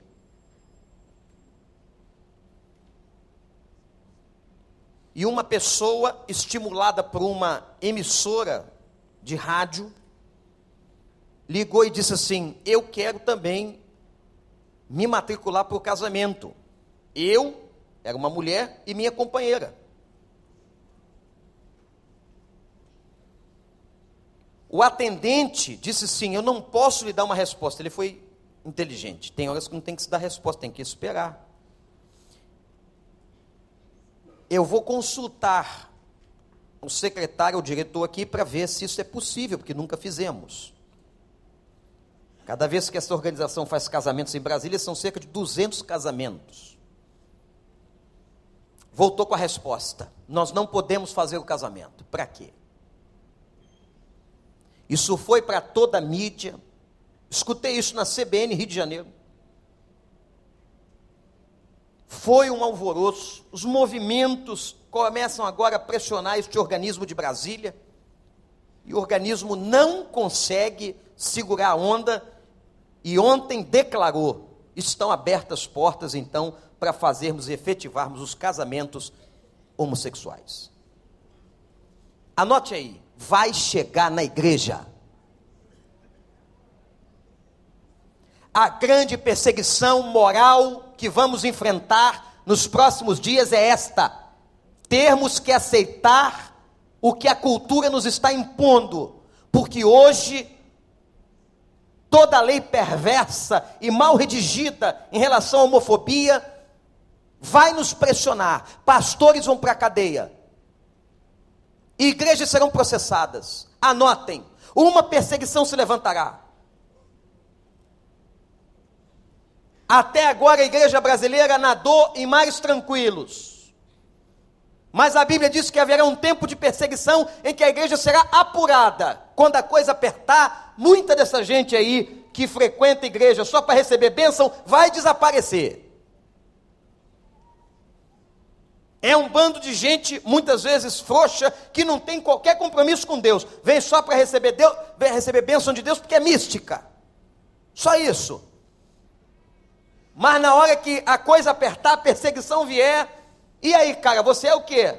E uma pessoa estimulada por uma emissora de rádio ligou e disse assim: Eu quero também me matricular para o casamento. Eu, era uma mulher, e minha companheira. O atendente disse sim, eu não posso lhe dar uma resposta. Ele foi inteligente. Tem horas que não tem que se dar resposta, tem que esperar. Eu vou consultar o secretário, o diretor aqui, para ver se isso é possível, porque nunca fizemos. Cada vez que essa organização faz casamentos em Brasília, são cerca de 200 casamentos. Voltou com a resposta: nós não podemos fazer o casamento. Para quê? Isso foi para toda a mídia. Escutei isso na CBN Rio de Janeiro. Foi um alvoroço. Os movimentos começam agora a pressionar este organismo de Brasília. E o organismo não consegue segurar a onda e ontem declarou: estão abertas portas então para fazermos e efetivarmos os casamentos homossexuais. Anote aí, vai chegar na igreja. A grande perseguição moral que vamos enfrentar nos próximos dias é esta: termos que aceitar o que a cultura nos está impondo, porque hoje toda lei perversa e mal redigida em relação à homofobia vai nos pressionar. Pastores vão para a cadeia. Igrejas serão processadas. Anotem: uma perseguição se levantará. Até agora a igreja brasileira nadou em mares tranquilos. Mas a Bíblia diz que haverá um tempo de perseguição em que a igreja será apurada. Quando a coisa apertar, muita dessa gente aí que frequenta a igreja só para receber bênção vai desaparecer. É um bando de gente, muitas vezes frouxa, que não tem qualquer compromisso com Deus. Vem só para receber, Deus, receber bênção de Deus porque é mística. Só isso. Mas na hora que a coisa apertar, a perseguição vier, e aí, cara, você é o quê?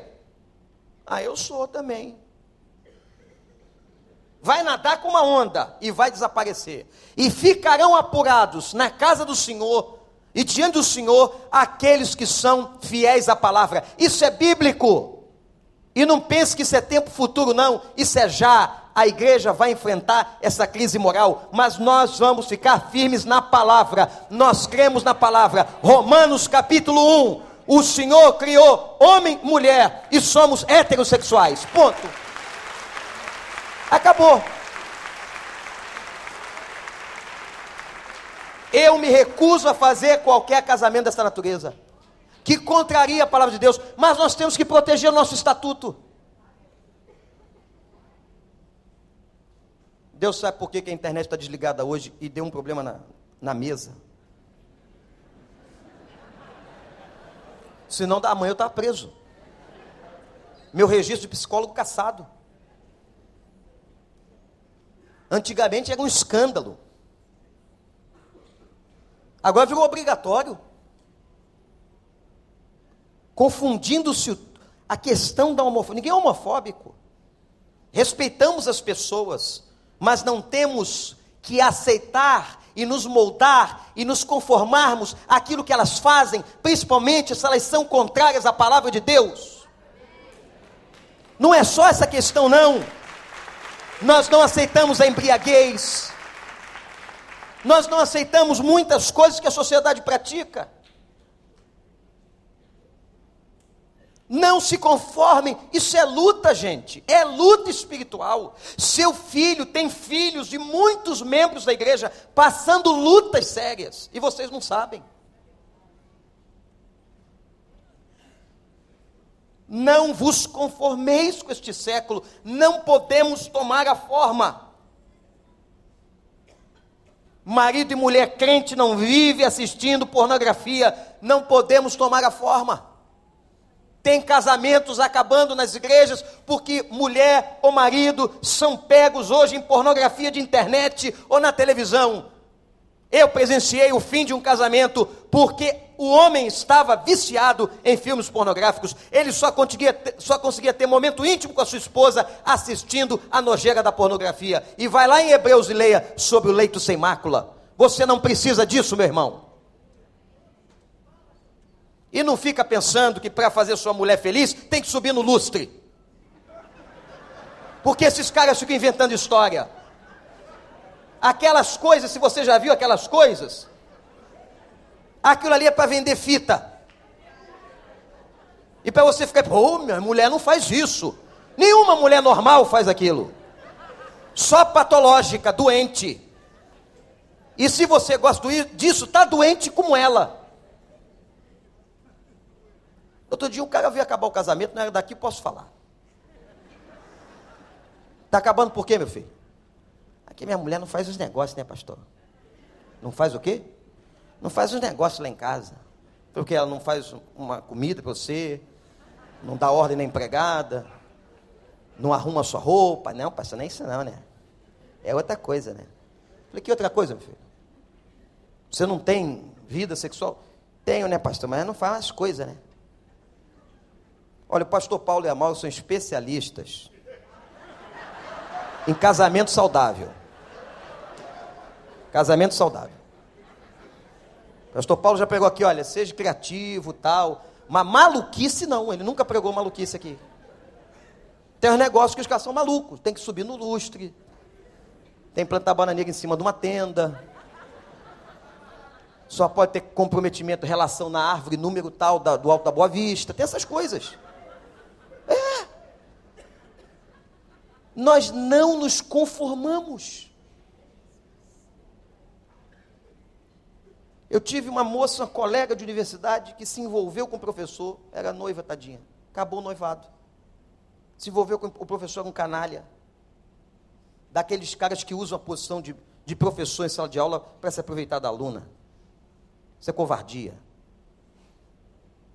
Ah, eu sou também vai nadar com uma onda e vai desaparecer. E ficarão apurados na casa do Senhor e diante do Senhor aqueles que são fiéis à palavra. Isso é bíblico. E não pense que isso é tempo futuro, não. Isso é já. A igreja vai enfrentar essa crise moral, mas nós vamos ficar firmes na palavra. Nós cremos na palavra. Romanos capítulo 1. O Senhor criou homem, mulher e somos heterossexuais. Ponto. Acabou. Eu me recuso a fazer qualquer casamento dessa natureza, que contraria a palavra de Deus, mas nós temos que proteger o nosso estatuto. Deus sabe por que, a internet está desligada hoje e deu um problema na, na mesa. Senão, da manhã eu estava preso. Meu registro de psicólogo caçado. Antigamente era um escândalo. Agora virou obrigatório. Confundindo-se a questão da homofobia. Ninguém é homofóbico. Respeitamos as pessoas, mas não temos que aceitar e nos moldar e nos conformarmos àquilo que elas fazem, principalmente se elas são contrárias à palavra de Deus. Não é só essa questão, não. Nós não aceitamos a embriaguez. Nós não aceitamos muitas coisas que a sociedade pratica. Não se conformem, isso é luta, gente, é luta espiritual. Seu filho tem filhos de muitos membros da igreja passando lutas sérias e vocês não sabem. Não vos conformeis com este século, não podemos tomar a forma. Marido e mulher crente não vive assistindo pornografia, não podemos tomar a forma. Tem casamentos acabando nas igrejas porque mulher ou marido são pegos hoje em pornografia de internet ou na televisão. Eu presenciei o fim de um casamento porque o homem estava viciado em filmes pornográficos. Ele só conseguia, só conseguia ter momento íntimo com a sua esposa assistindo a nojeira da pornografia. E vai lá em Hebreus e leia sobre o leito sem mácula. Você não precisa disso, meu irmão. E não fica pensando que para fazer sua mulher feliz tem que subir no lustre. Porque esses caras ficam inventando história. Aquelas coisas, se você já viu aquelas coisas, aquilo ali é para vender fita. E para você ficar, pô, minha mulher não faz isso. Nenhuma mulher normal faz aquilo. Só patológica, doente. E se você gosta disso, está doente como ela. Outro dia o cara veio acabar o casamento, não era daqui, posso falar. Está acabando por quê, meu filho? Aqui minha mulher não faz os negócios, né, pastor? Não faz o quê? Não faz os negócios lá em casa. Porque ela não faz uma comida para você, não dá ordem na empregada, não arruma sua roupa. Não, pastor, não é isso não, né? É outra coisa, né? Falei, que outra coisa, meu filho? Você não tem vida sexual? Tenho, né, pastor? Mas não faz as coisas, né? Olha, o pastor Paulo e a Mauro são especialistas em casamento saudável. Casamento saudável. O pastor Paulo já pregou aqui, olha, seja criativo, tal. Mas maluquice não, ele nunca pregou maluquice aqui. Tem uns negócios que os caras são malucos, tem que subir no lustre. Tem que plantar bananeira em cima de uma tenda. Só pode ter comprometimento, relação na árvore, número tal, da, do alto da Boa Vista. Tem essas coisas. nós não nos conformamos. Eu tive uma moça, uma colega de universidade, que se envolveu com o professor, era noiva, tadinha. Acabou o noivado. Se envolveu com o professor, um canalha. Daqueles caras que usam a posição de, de professor em sala de aula para se aproveitar da aluna. Isso é covardia.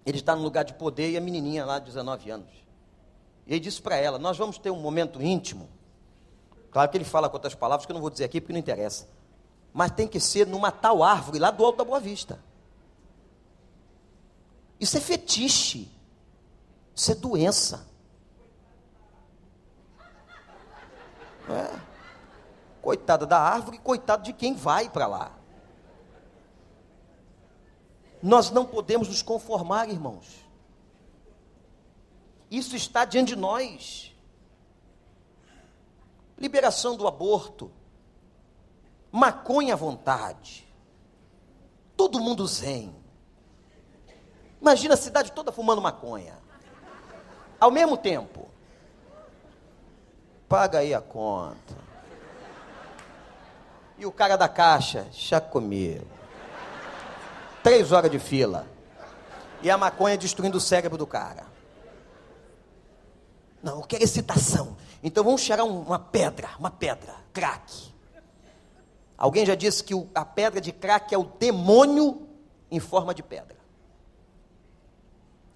Ele está no lugar de poder e a menininha lá de 19 anos. E ele disse para ela: Nós vamos ter um momento íntimo. Claro que ele fala com outras palavras que eu não vou dizer aqui porque não interessa. Mas tem que ser numa tal árvore lá do alto da Boa Vista. Isso é fetiche. Isso é doença. É. Coitada da árvore, coitado de quem vai para lá. Nós não podemos nos conformar, irmãos. Isso está diante de nós. Liberação do aborto, maconha à vontade, todo mundo zen. Imagina a cidade toda fumando maconha. Ao mesmo tempo, paga aí a conta. E o cara da caixa, chá comigo. Três horas de fila. E a maconha destruindo o cérebro do cara. Não, eu quero excitação. Então vamos chegar uma pedra, uma pedra, crack. Alguém já disse que a pedra de crack é o demônio em forma de pedra.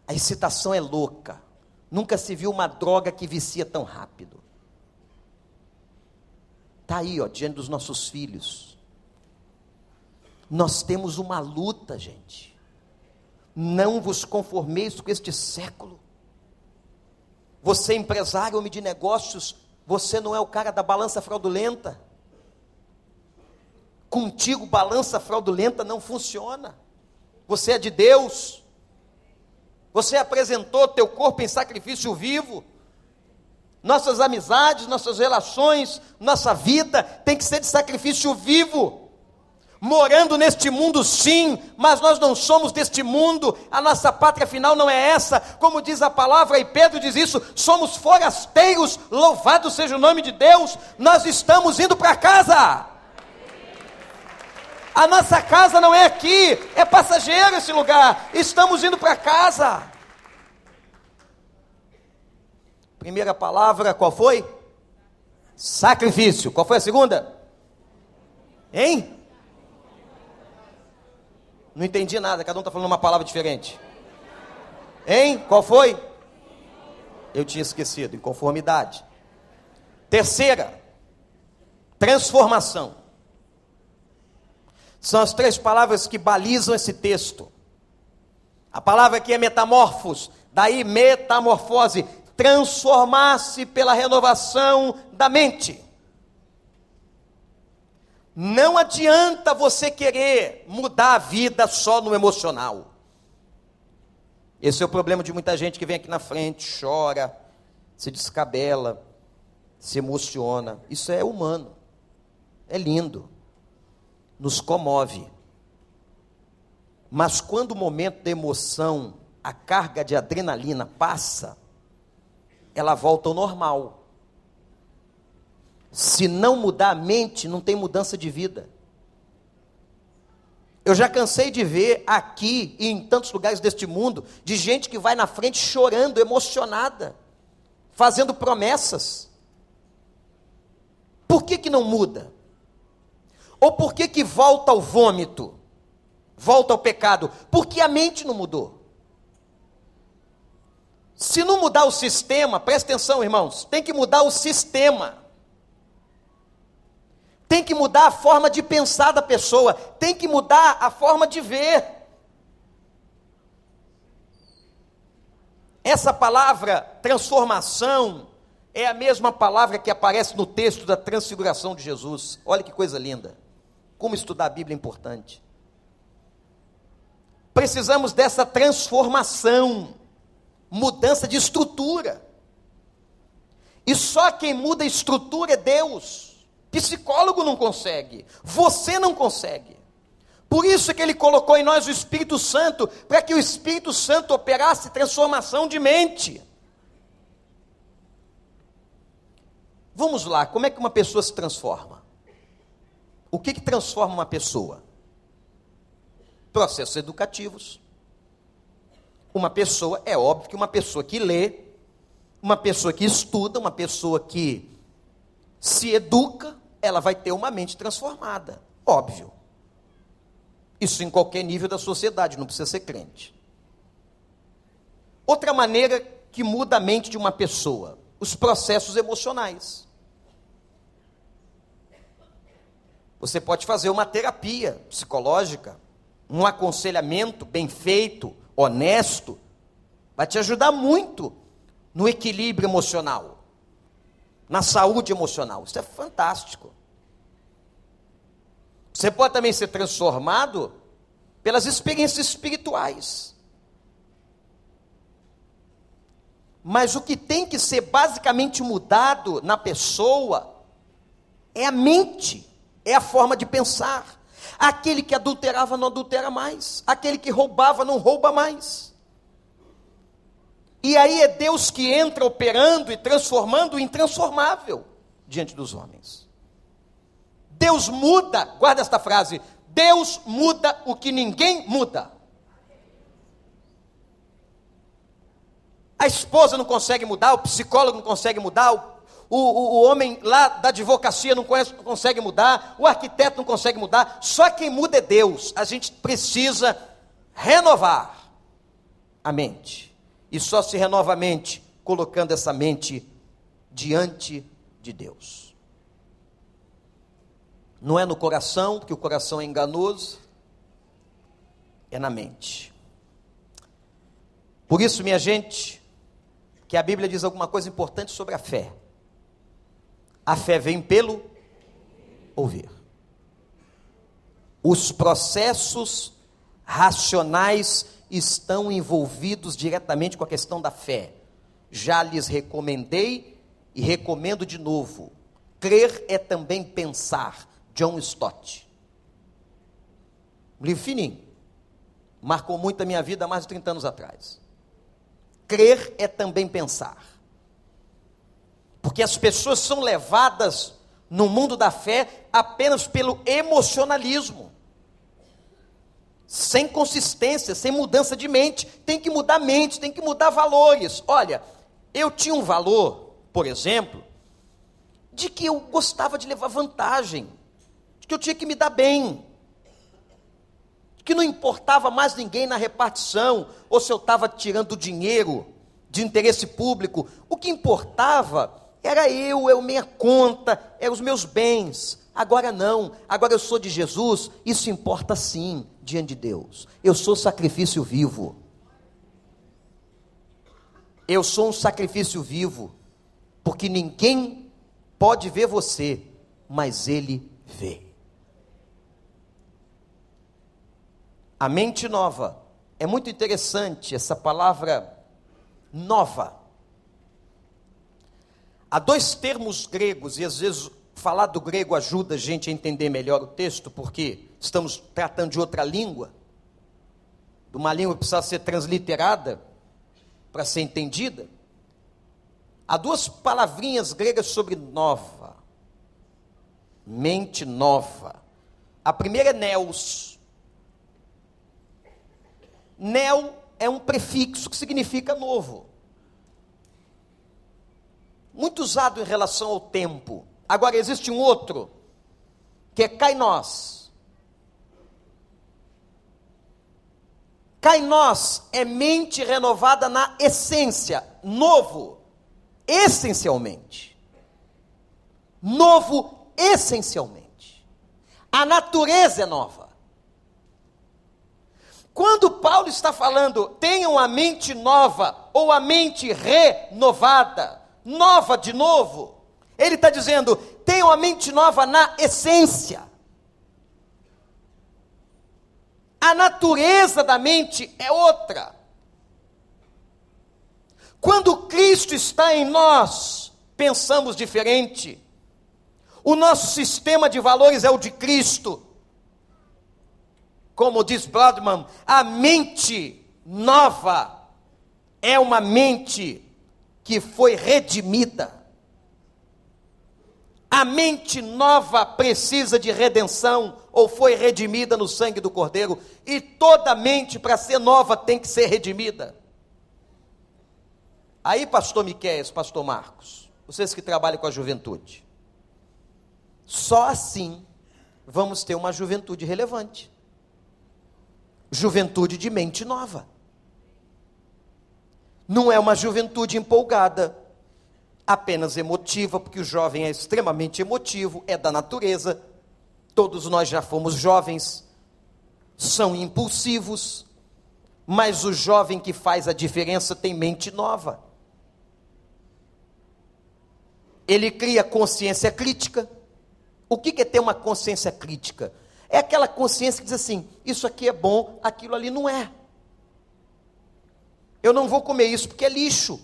A excitação é louca. Nunca se viu uma droga que vicia tão rápido. Está aí, ó, diante dos nossos filhos. Nós temos uma luta, gente. Não vos conformeis com este século Você, é empresário, homem de negócios, você não é o cara da balança fraudulenta. Contigo, balança fraudulenta não funciona. Você é de Deus. Você apresentou teu corpo em sacrifício vivo. Nossas amizades, nossas relações, nossa vida tem que ser de sacrifício vivo morando neste mundo, sim, mas nós não somos deste mundo, a nossa pátria final não é essa, como diz a palavra, e Pedro diz isso: somos forasteiros, louvado seja o nome de Deus, nós estamos indo para casa. A nossa casa não é aqui, é passageiro esse lugar, estamos indo para casa. Primeira palavra, qual foi? Sacrifício. Qual foi a segunda? Hein? Não entendi nada, cada um está falando uma palavra diferente. Hein? Qual foi? Eu tinha esquecido, inconformidade. Terceira, transformação. São as três palavras que balizam esse texto. A palavra aqui é metamorfos, daí metamorfose, transformar-se pela renovação da mente. Não adianta você querer mudar a vida só no emocional. Esse é o problema de muita gente que vem aqui na frente, chora, se descabela, se emociona. Isso é humano, é lindo, nos comove. Mas quando o momento da emoção, a carga de adrenalina passa, ela volta ao normal. Se não mudar a mente, não tem mudança de vida. Eu já cansei de ver aqui e em tantos lugares deste mundo, de gente que vai na frente chorando, emocionada, fazendo promessas. Por que, que não muda? Ou por que, que volta ao vômito? Volta ao pecado? Porque a mente não mudou. Se não mudar o sistema, presta atenção, irmãos, tem que mudar o sistema. Tem que mudar a forma de pensar da pessoa, tem que mudar a forma de ver. Essa palavra transformação é a mesma palavra que aparece no texto da transfiguração de Jesus. Olha que coisa linda. Como estudar a Bíblia é importante. Precisamos dessa transformação, mudança de estrutura. E só quem muda a estrutura é Deus. Psicólogo não consegue, você não consegue. Por isso que ele colocou em nós o Espírito Santo, para que o Espírito Santo operasse transformação de mente. Vamos lá, como é que uma pessoa se transforma? O que, que transforma uma pessoa? Processos educativos. Uma pessoa, é óbvio que uma pessoa que lê, uma pessoa que estuda, uma pessoa que se educa, ela vai ter uma mente transformada. Óbvio. Isso em qualquer nível da sociedade, não precisa ser crente. Outra maneira que muda a mente de uma pessoa, os processos emocionais. Você pode fazer uma terapia psicológica, um aconselhamento bem feito, honesto, vai te ajudar muito no equilíbrio emocional na saúde emocional. Isso é fantástico. Você pode também ser transformado pelas experiências espirituais. Mas o que tem que ser basicamente mudado na pessoa é a mente, é a forma de pensar. Aquele que adulterava não adultera mais, aquele que roubava não rouba mais. E aí é Deus que entra operando e transformando o intransformável diante dos homens. Deus muda, guarda esta frase: Deus muda o que ninguém muda. A esposa não consegue mudar, o psicólogo não consegue mudar, o, o, o homem lá da advocacia não, conhece, consegue mudar, o arquiteto não consegue mudar, só quem muda é Deus. A gente precisa renovar a mente e só se renova a mente colocando essa mente diante de Deus. Não é no coração, porque o coração é enganoso, é na mente. Por isso, minha gente, que a Bíblia diz alguma coisa importante sobre a fé. A fé vem pelo ouvir. Os processos racionais estão envolvidos diretamente com a questão da fé. Já lhes recomendei e recomendo de novo. Crer é também pensar. John Stott. Um livro fininho. Marcou muito a minha vida há mais de 30 anos atrás. Crer é também pensar. Porque as pessoas são levadas no mundo da fé apenas pelo emocionalismo. Sem consistência, sem mudança de mente. Tem que mudar mente, tem que mudar valores. Olha, eu tinha um valor, por exemplo, de que eu gostava de levar vantagem, de que eu tinha que me dar bem, que não importava mais ninguém na repartição, ou se eu estava tirando dinheiro de interesse público, o que importava era eu, era minha conta, eram os meus bens. Agora não, agora eu sou de Jesus, isso importa sim diante de Deus. Eu sou sacrifício vivo. Eu sou um sacrifício vivo, porque ninguém pode ver você, mas Ele vê. A mente nova. É muito interessante essa palavra nova. Há dois termos gregos, e às vezes falar do grego ajuda a gente a entender melhor o texto, porque estamos tratando de outra língua, de uma língua que precisa ser transliterada para ser entendida. Há duas palavrinhas gregas sobre nova, mente nova. A primeira é neos, Neo é um prefixo que significa novo. Muito usado em relação ao tempo. Agora existe um outro, que é kainós. Kainós é mente renovada na essência, novo, essencialmente. Novo, essencialmente. A natureza é nova. Quando Paulo está falando, tenham a mente nova, ou a mente renovada, nova de novo, ele está dizendo, tenham a mente nova na essência. A natureza da mente é outra. Quando Cristo está em nós, pensamos diferente. O nosso sistema de valores é o de Cristo como diz Brodman, a mente nova é uma mente que foi redimida. A mente nova precisa de redenção ou foi redimida no sangue do Cordeiro, e toda mente para ser nova tem que ser redimida. Aí, pastor Miquéias, pastor Marcos, vocês que trabalham com a juventude, só assim vamos ter uma juventude relevante juventude de mente nova. Não é uma juventude empolgada, apenas emotiva, porque o jovem é extremamente emotivo, é da natureza. Todos nós já fomos jovens, são impulsivos, mas o jovem que faz a diferença tem mente nova. Ele cria consciência crítica. O que é ter uma consciência crítica? É aquela consciência que diz assim: isso aqui é bom, aquilo ali não é. Eu não vou comer isso porque é lixo.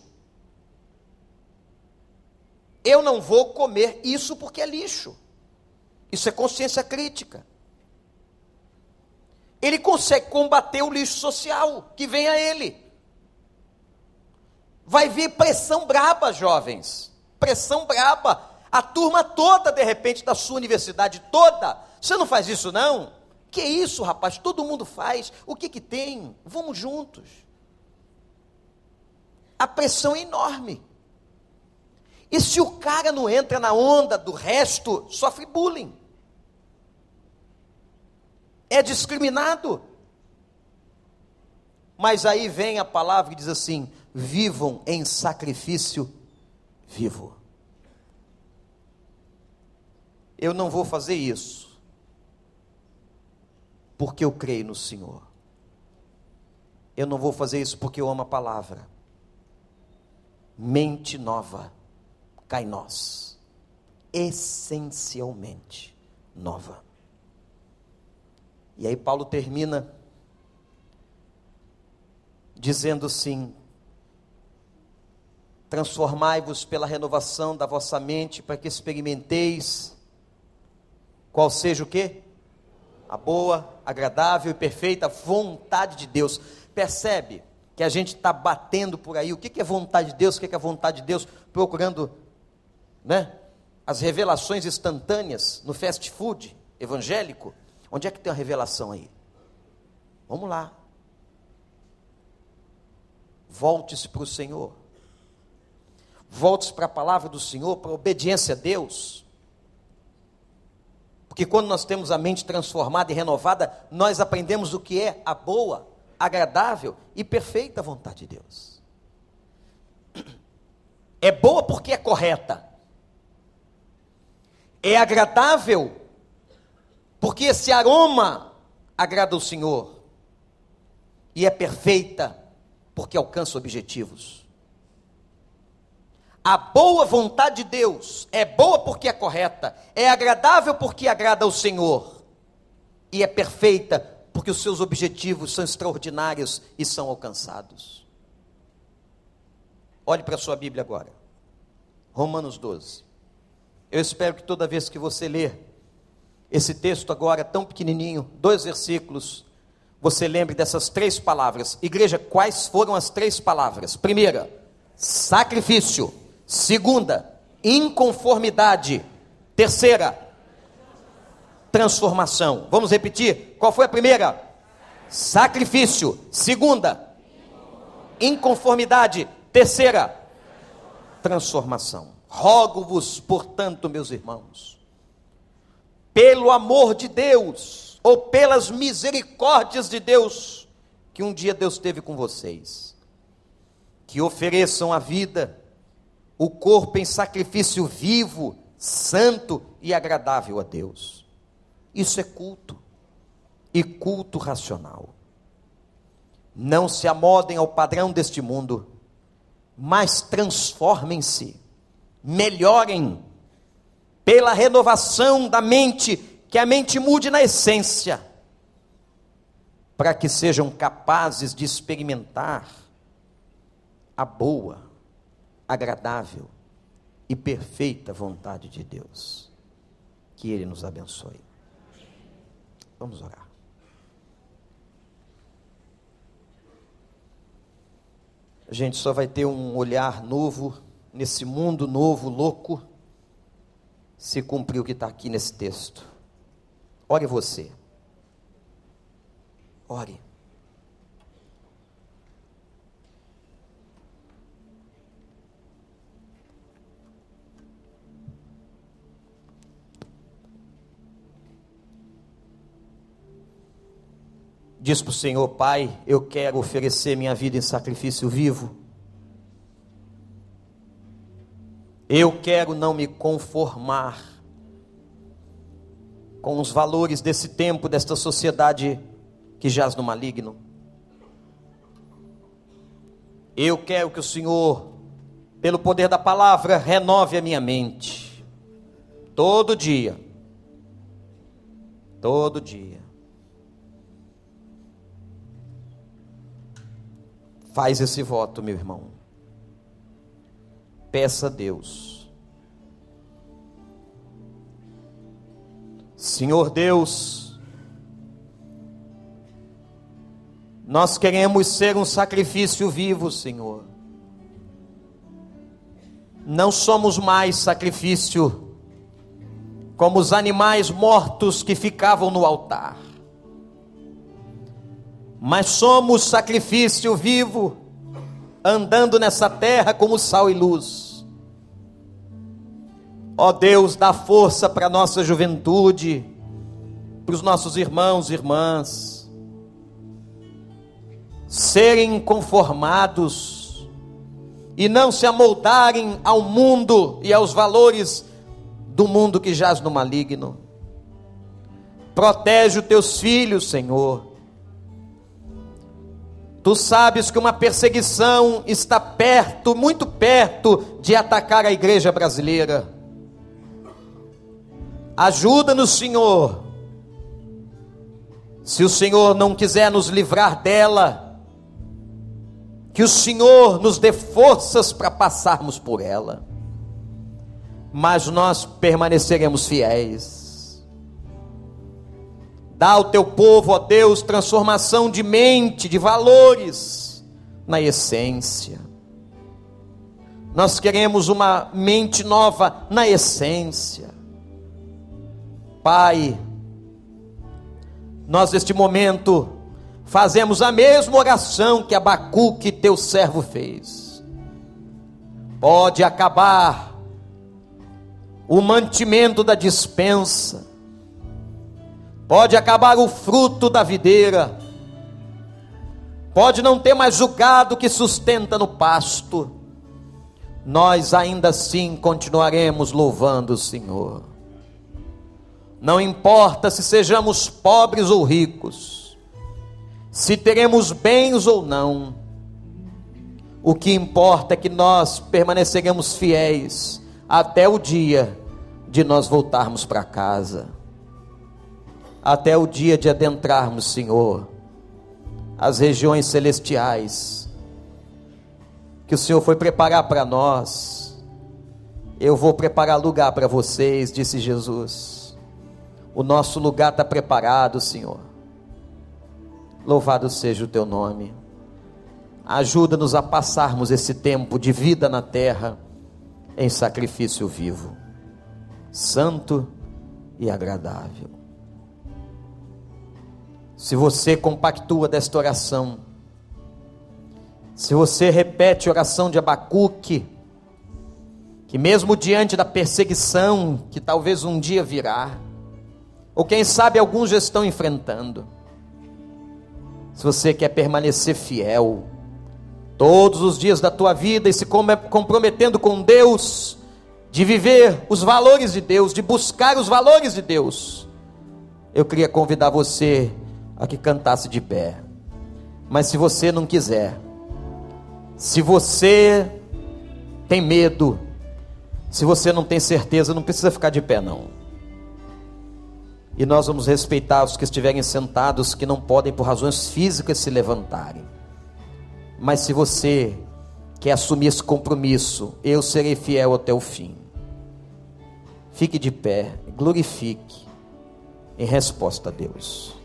Eu não vou comer isso porque é lixo. Isso é consciência crítica. Ele consegue combater o lixo social que vem a ele. Vai vir pressão braba, jovens. Pressão braba. A turma toda, de repente, da sua universidade toda, você não faz isso não? Que isso, rapaz? Todo mundo faz. O que que tem? Vamos juntos. A pressão é enorme. E se o cara não entra na onda do resto, sofre bullying. É discriminado. Mas aí vem a palavra e diz assim: vivam em sacrifício vivo. Eu não vou fazer isso porque eu creio no Senhor. Eu não vou fazer isso porque eu amo a palavra. Mente nova, cai nós, essencialmente nova. E aí Paulo termina dizendo assim: Transformai-vos pela renovação da vossa mente, para que experimenteis qual seja o que? A boa, agradável e perfeita vontade de Deus. Percebe que a gente está batendo por aí, o que, que é vontade de Deus, o que, que é vontade de Deus, procurando né, as revelações instantâneas no fast food evangélico. Onde é que tem a revelação aí? Vamos lá. Volte-se para o Senhor. Volte-se para a palavra do Senhor, para a obediência a Deus. Porque quando nós temos a mente transformada e renovada, nós aprendemos o que é a boa, agradável e perfeita vontade de Deus. É boa porque é correta. É agradável porque esse aroma agrada o Senhor. E é perfeita porque alcança objetivos. A boa vontade de Deus é boa porque é correta, é agradável porque agrada ao Senhor, e é perfeita porque os seus objetivos são extraordinários e são alcançados. Olhe para a sua Bíblia agora, Romanos 12. Eu espero que toda vez que você ler esse texto agora tão pequenininho, dois versículos, você lembre dessas três palavras. Igreja, quais foram as três palavras? Primeira, sacrifício. Segunda, inconformidade. Terceira, transformação. Vamos repetir? Qual foi a primeira? Sacrifício. Segunda, inconformidade. Terceira, transformação. Rogo-vos, portanto, meus irmãos, pelo amor de Deus, ou pelas misericórdias de Deus, que um dia Deus teve com vocês, que ofereçam a vida o corpo em sacrifício vivo, santo e agradável a Deus. Isso é culto, e culto racional. Não se amodem ao padrão deste mundo, mas transformem-se, melhorem, pela renovação da mente, que a mente mude na essência, para que sejam capazes de experimentar a boa, agradável e perfeita vontade de Deus. Que Ele nos abençoe. Vamos orar. A gente só vai ter um olhar novo nesse mundo novo, louco, se cumprir o que está aqui nesse texto. Ore você. Ore. Diz para o Senhor, Pai, eu quero oferecer minha vida em sacrifício vivo. Eu quero não me conformar com os valores desse tempo, desta sociedade que jaz no maligno. Eu quero que o Senhor, pelo poder da palavra, renove a minha mente. Todo dia. Todo dia. Faz esse voto, meu irmão. Peça a Deus. Senhor Deus, nós queremos ser um sacrifício vivo, Senhor. Não somos mais sacrifício como os animais mortos que ficavam no altar mas somos sacrifício vivo, andando nessa terra como sal e luz. Ó Deus, dá força para a nossa juventude, para os nossos irmãos e irmãs, serem conformados e não se amoldarem ao mundo e aos valores do mundo que jaz no maligno. Protege os teus filhos, Senhor Tu sabes que uma perseguição está perto, muito perto de atacar a igreja brasileira. Ajuda-nos, Senhor. Se o Senhor não quiser nos livrar dela, que o Senhor nos dê forças para passarmos por ela. Mas nós permaneceremos fiéis. Dá ao teu povo, ó Deus, transformação de mente, de valores, na essência. Nós queremos uma mente nova na essência. Pai, nós neste momento fazemos a mesma oração que Abacuque, teu servo, fez. Pode acabar o mantimento da dispensa, pode acabar o fruto da videira, pode não ter mais o gado que sustenta no pasto, nós ainda assim continuaremos louvando o Senhor. Não importa se sejamos pobres ou ricos, se teremos bens ou não, o que importa é que nós permaneceremos fiéis até o dia de nós voltarmos para casa, até o dia de adentrarmos, Senhor, as regiões celestiais que o Senhor foi preparar para nós. Eu vou preparar lugar para vocês, disse Jesus. O nosso lugar está preparado, Senhor. Louvado seja o teu nome. Ajuda-nos a passarmos esse tempo de vida na terra em sacrifício vivo, santo e agradável. Se você compactua desta oração, se você repete a oração de Abacuque, que mesmo diante da perseguição que talvez um dia virá, ou quem sabe alguns já estão enfrentando. Se você quer permanecer fiel, todos os dias da tua vida e se comprometendo com Deus, de viver os valores de Deus, de buscar os valores de Deus, eu queria convidar você a que cantasse de pé. Mas se você não quiser, se você tem medo, se você não tem certeza, não precisa ficar de pé não. E nós vamos respeitar os que estiverem sentados, que não podem por razões físicas se levantarem. Mas se você quer assumir esse compromisso, eu serei fiel até o fim. Fique de pé, glorifique em resposta a Deus.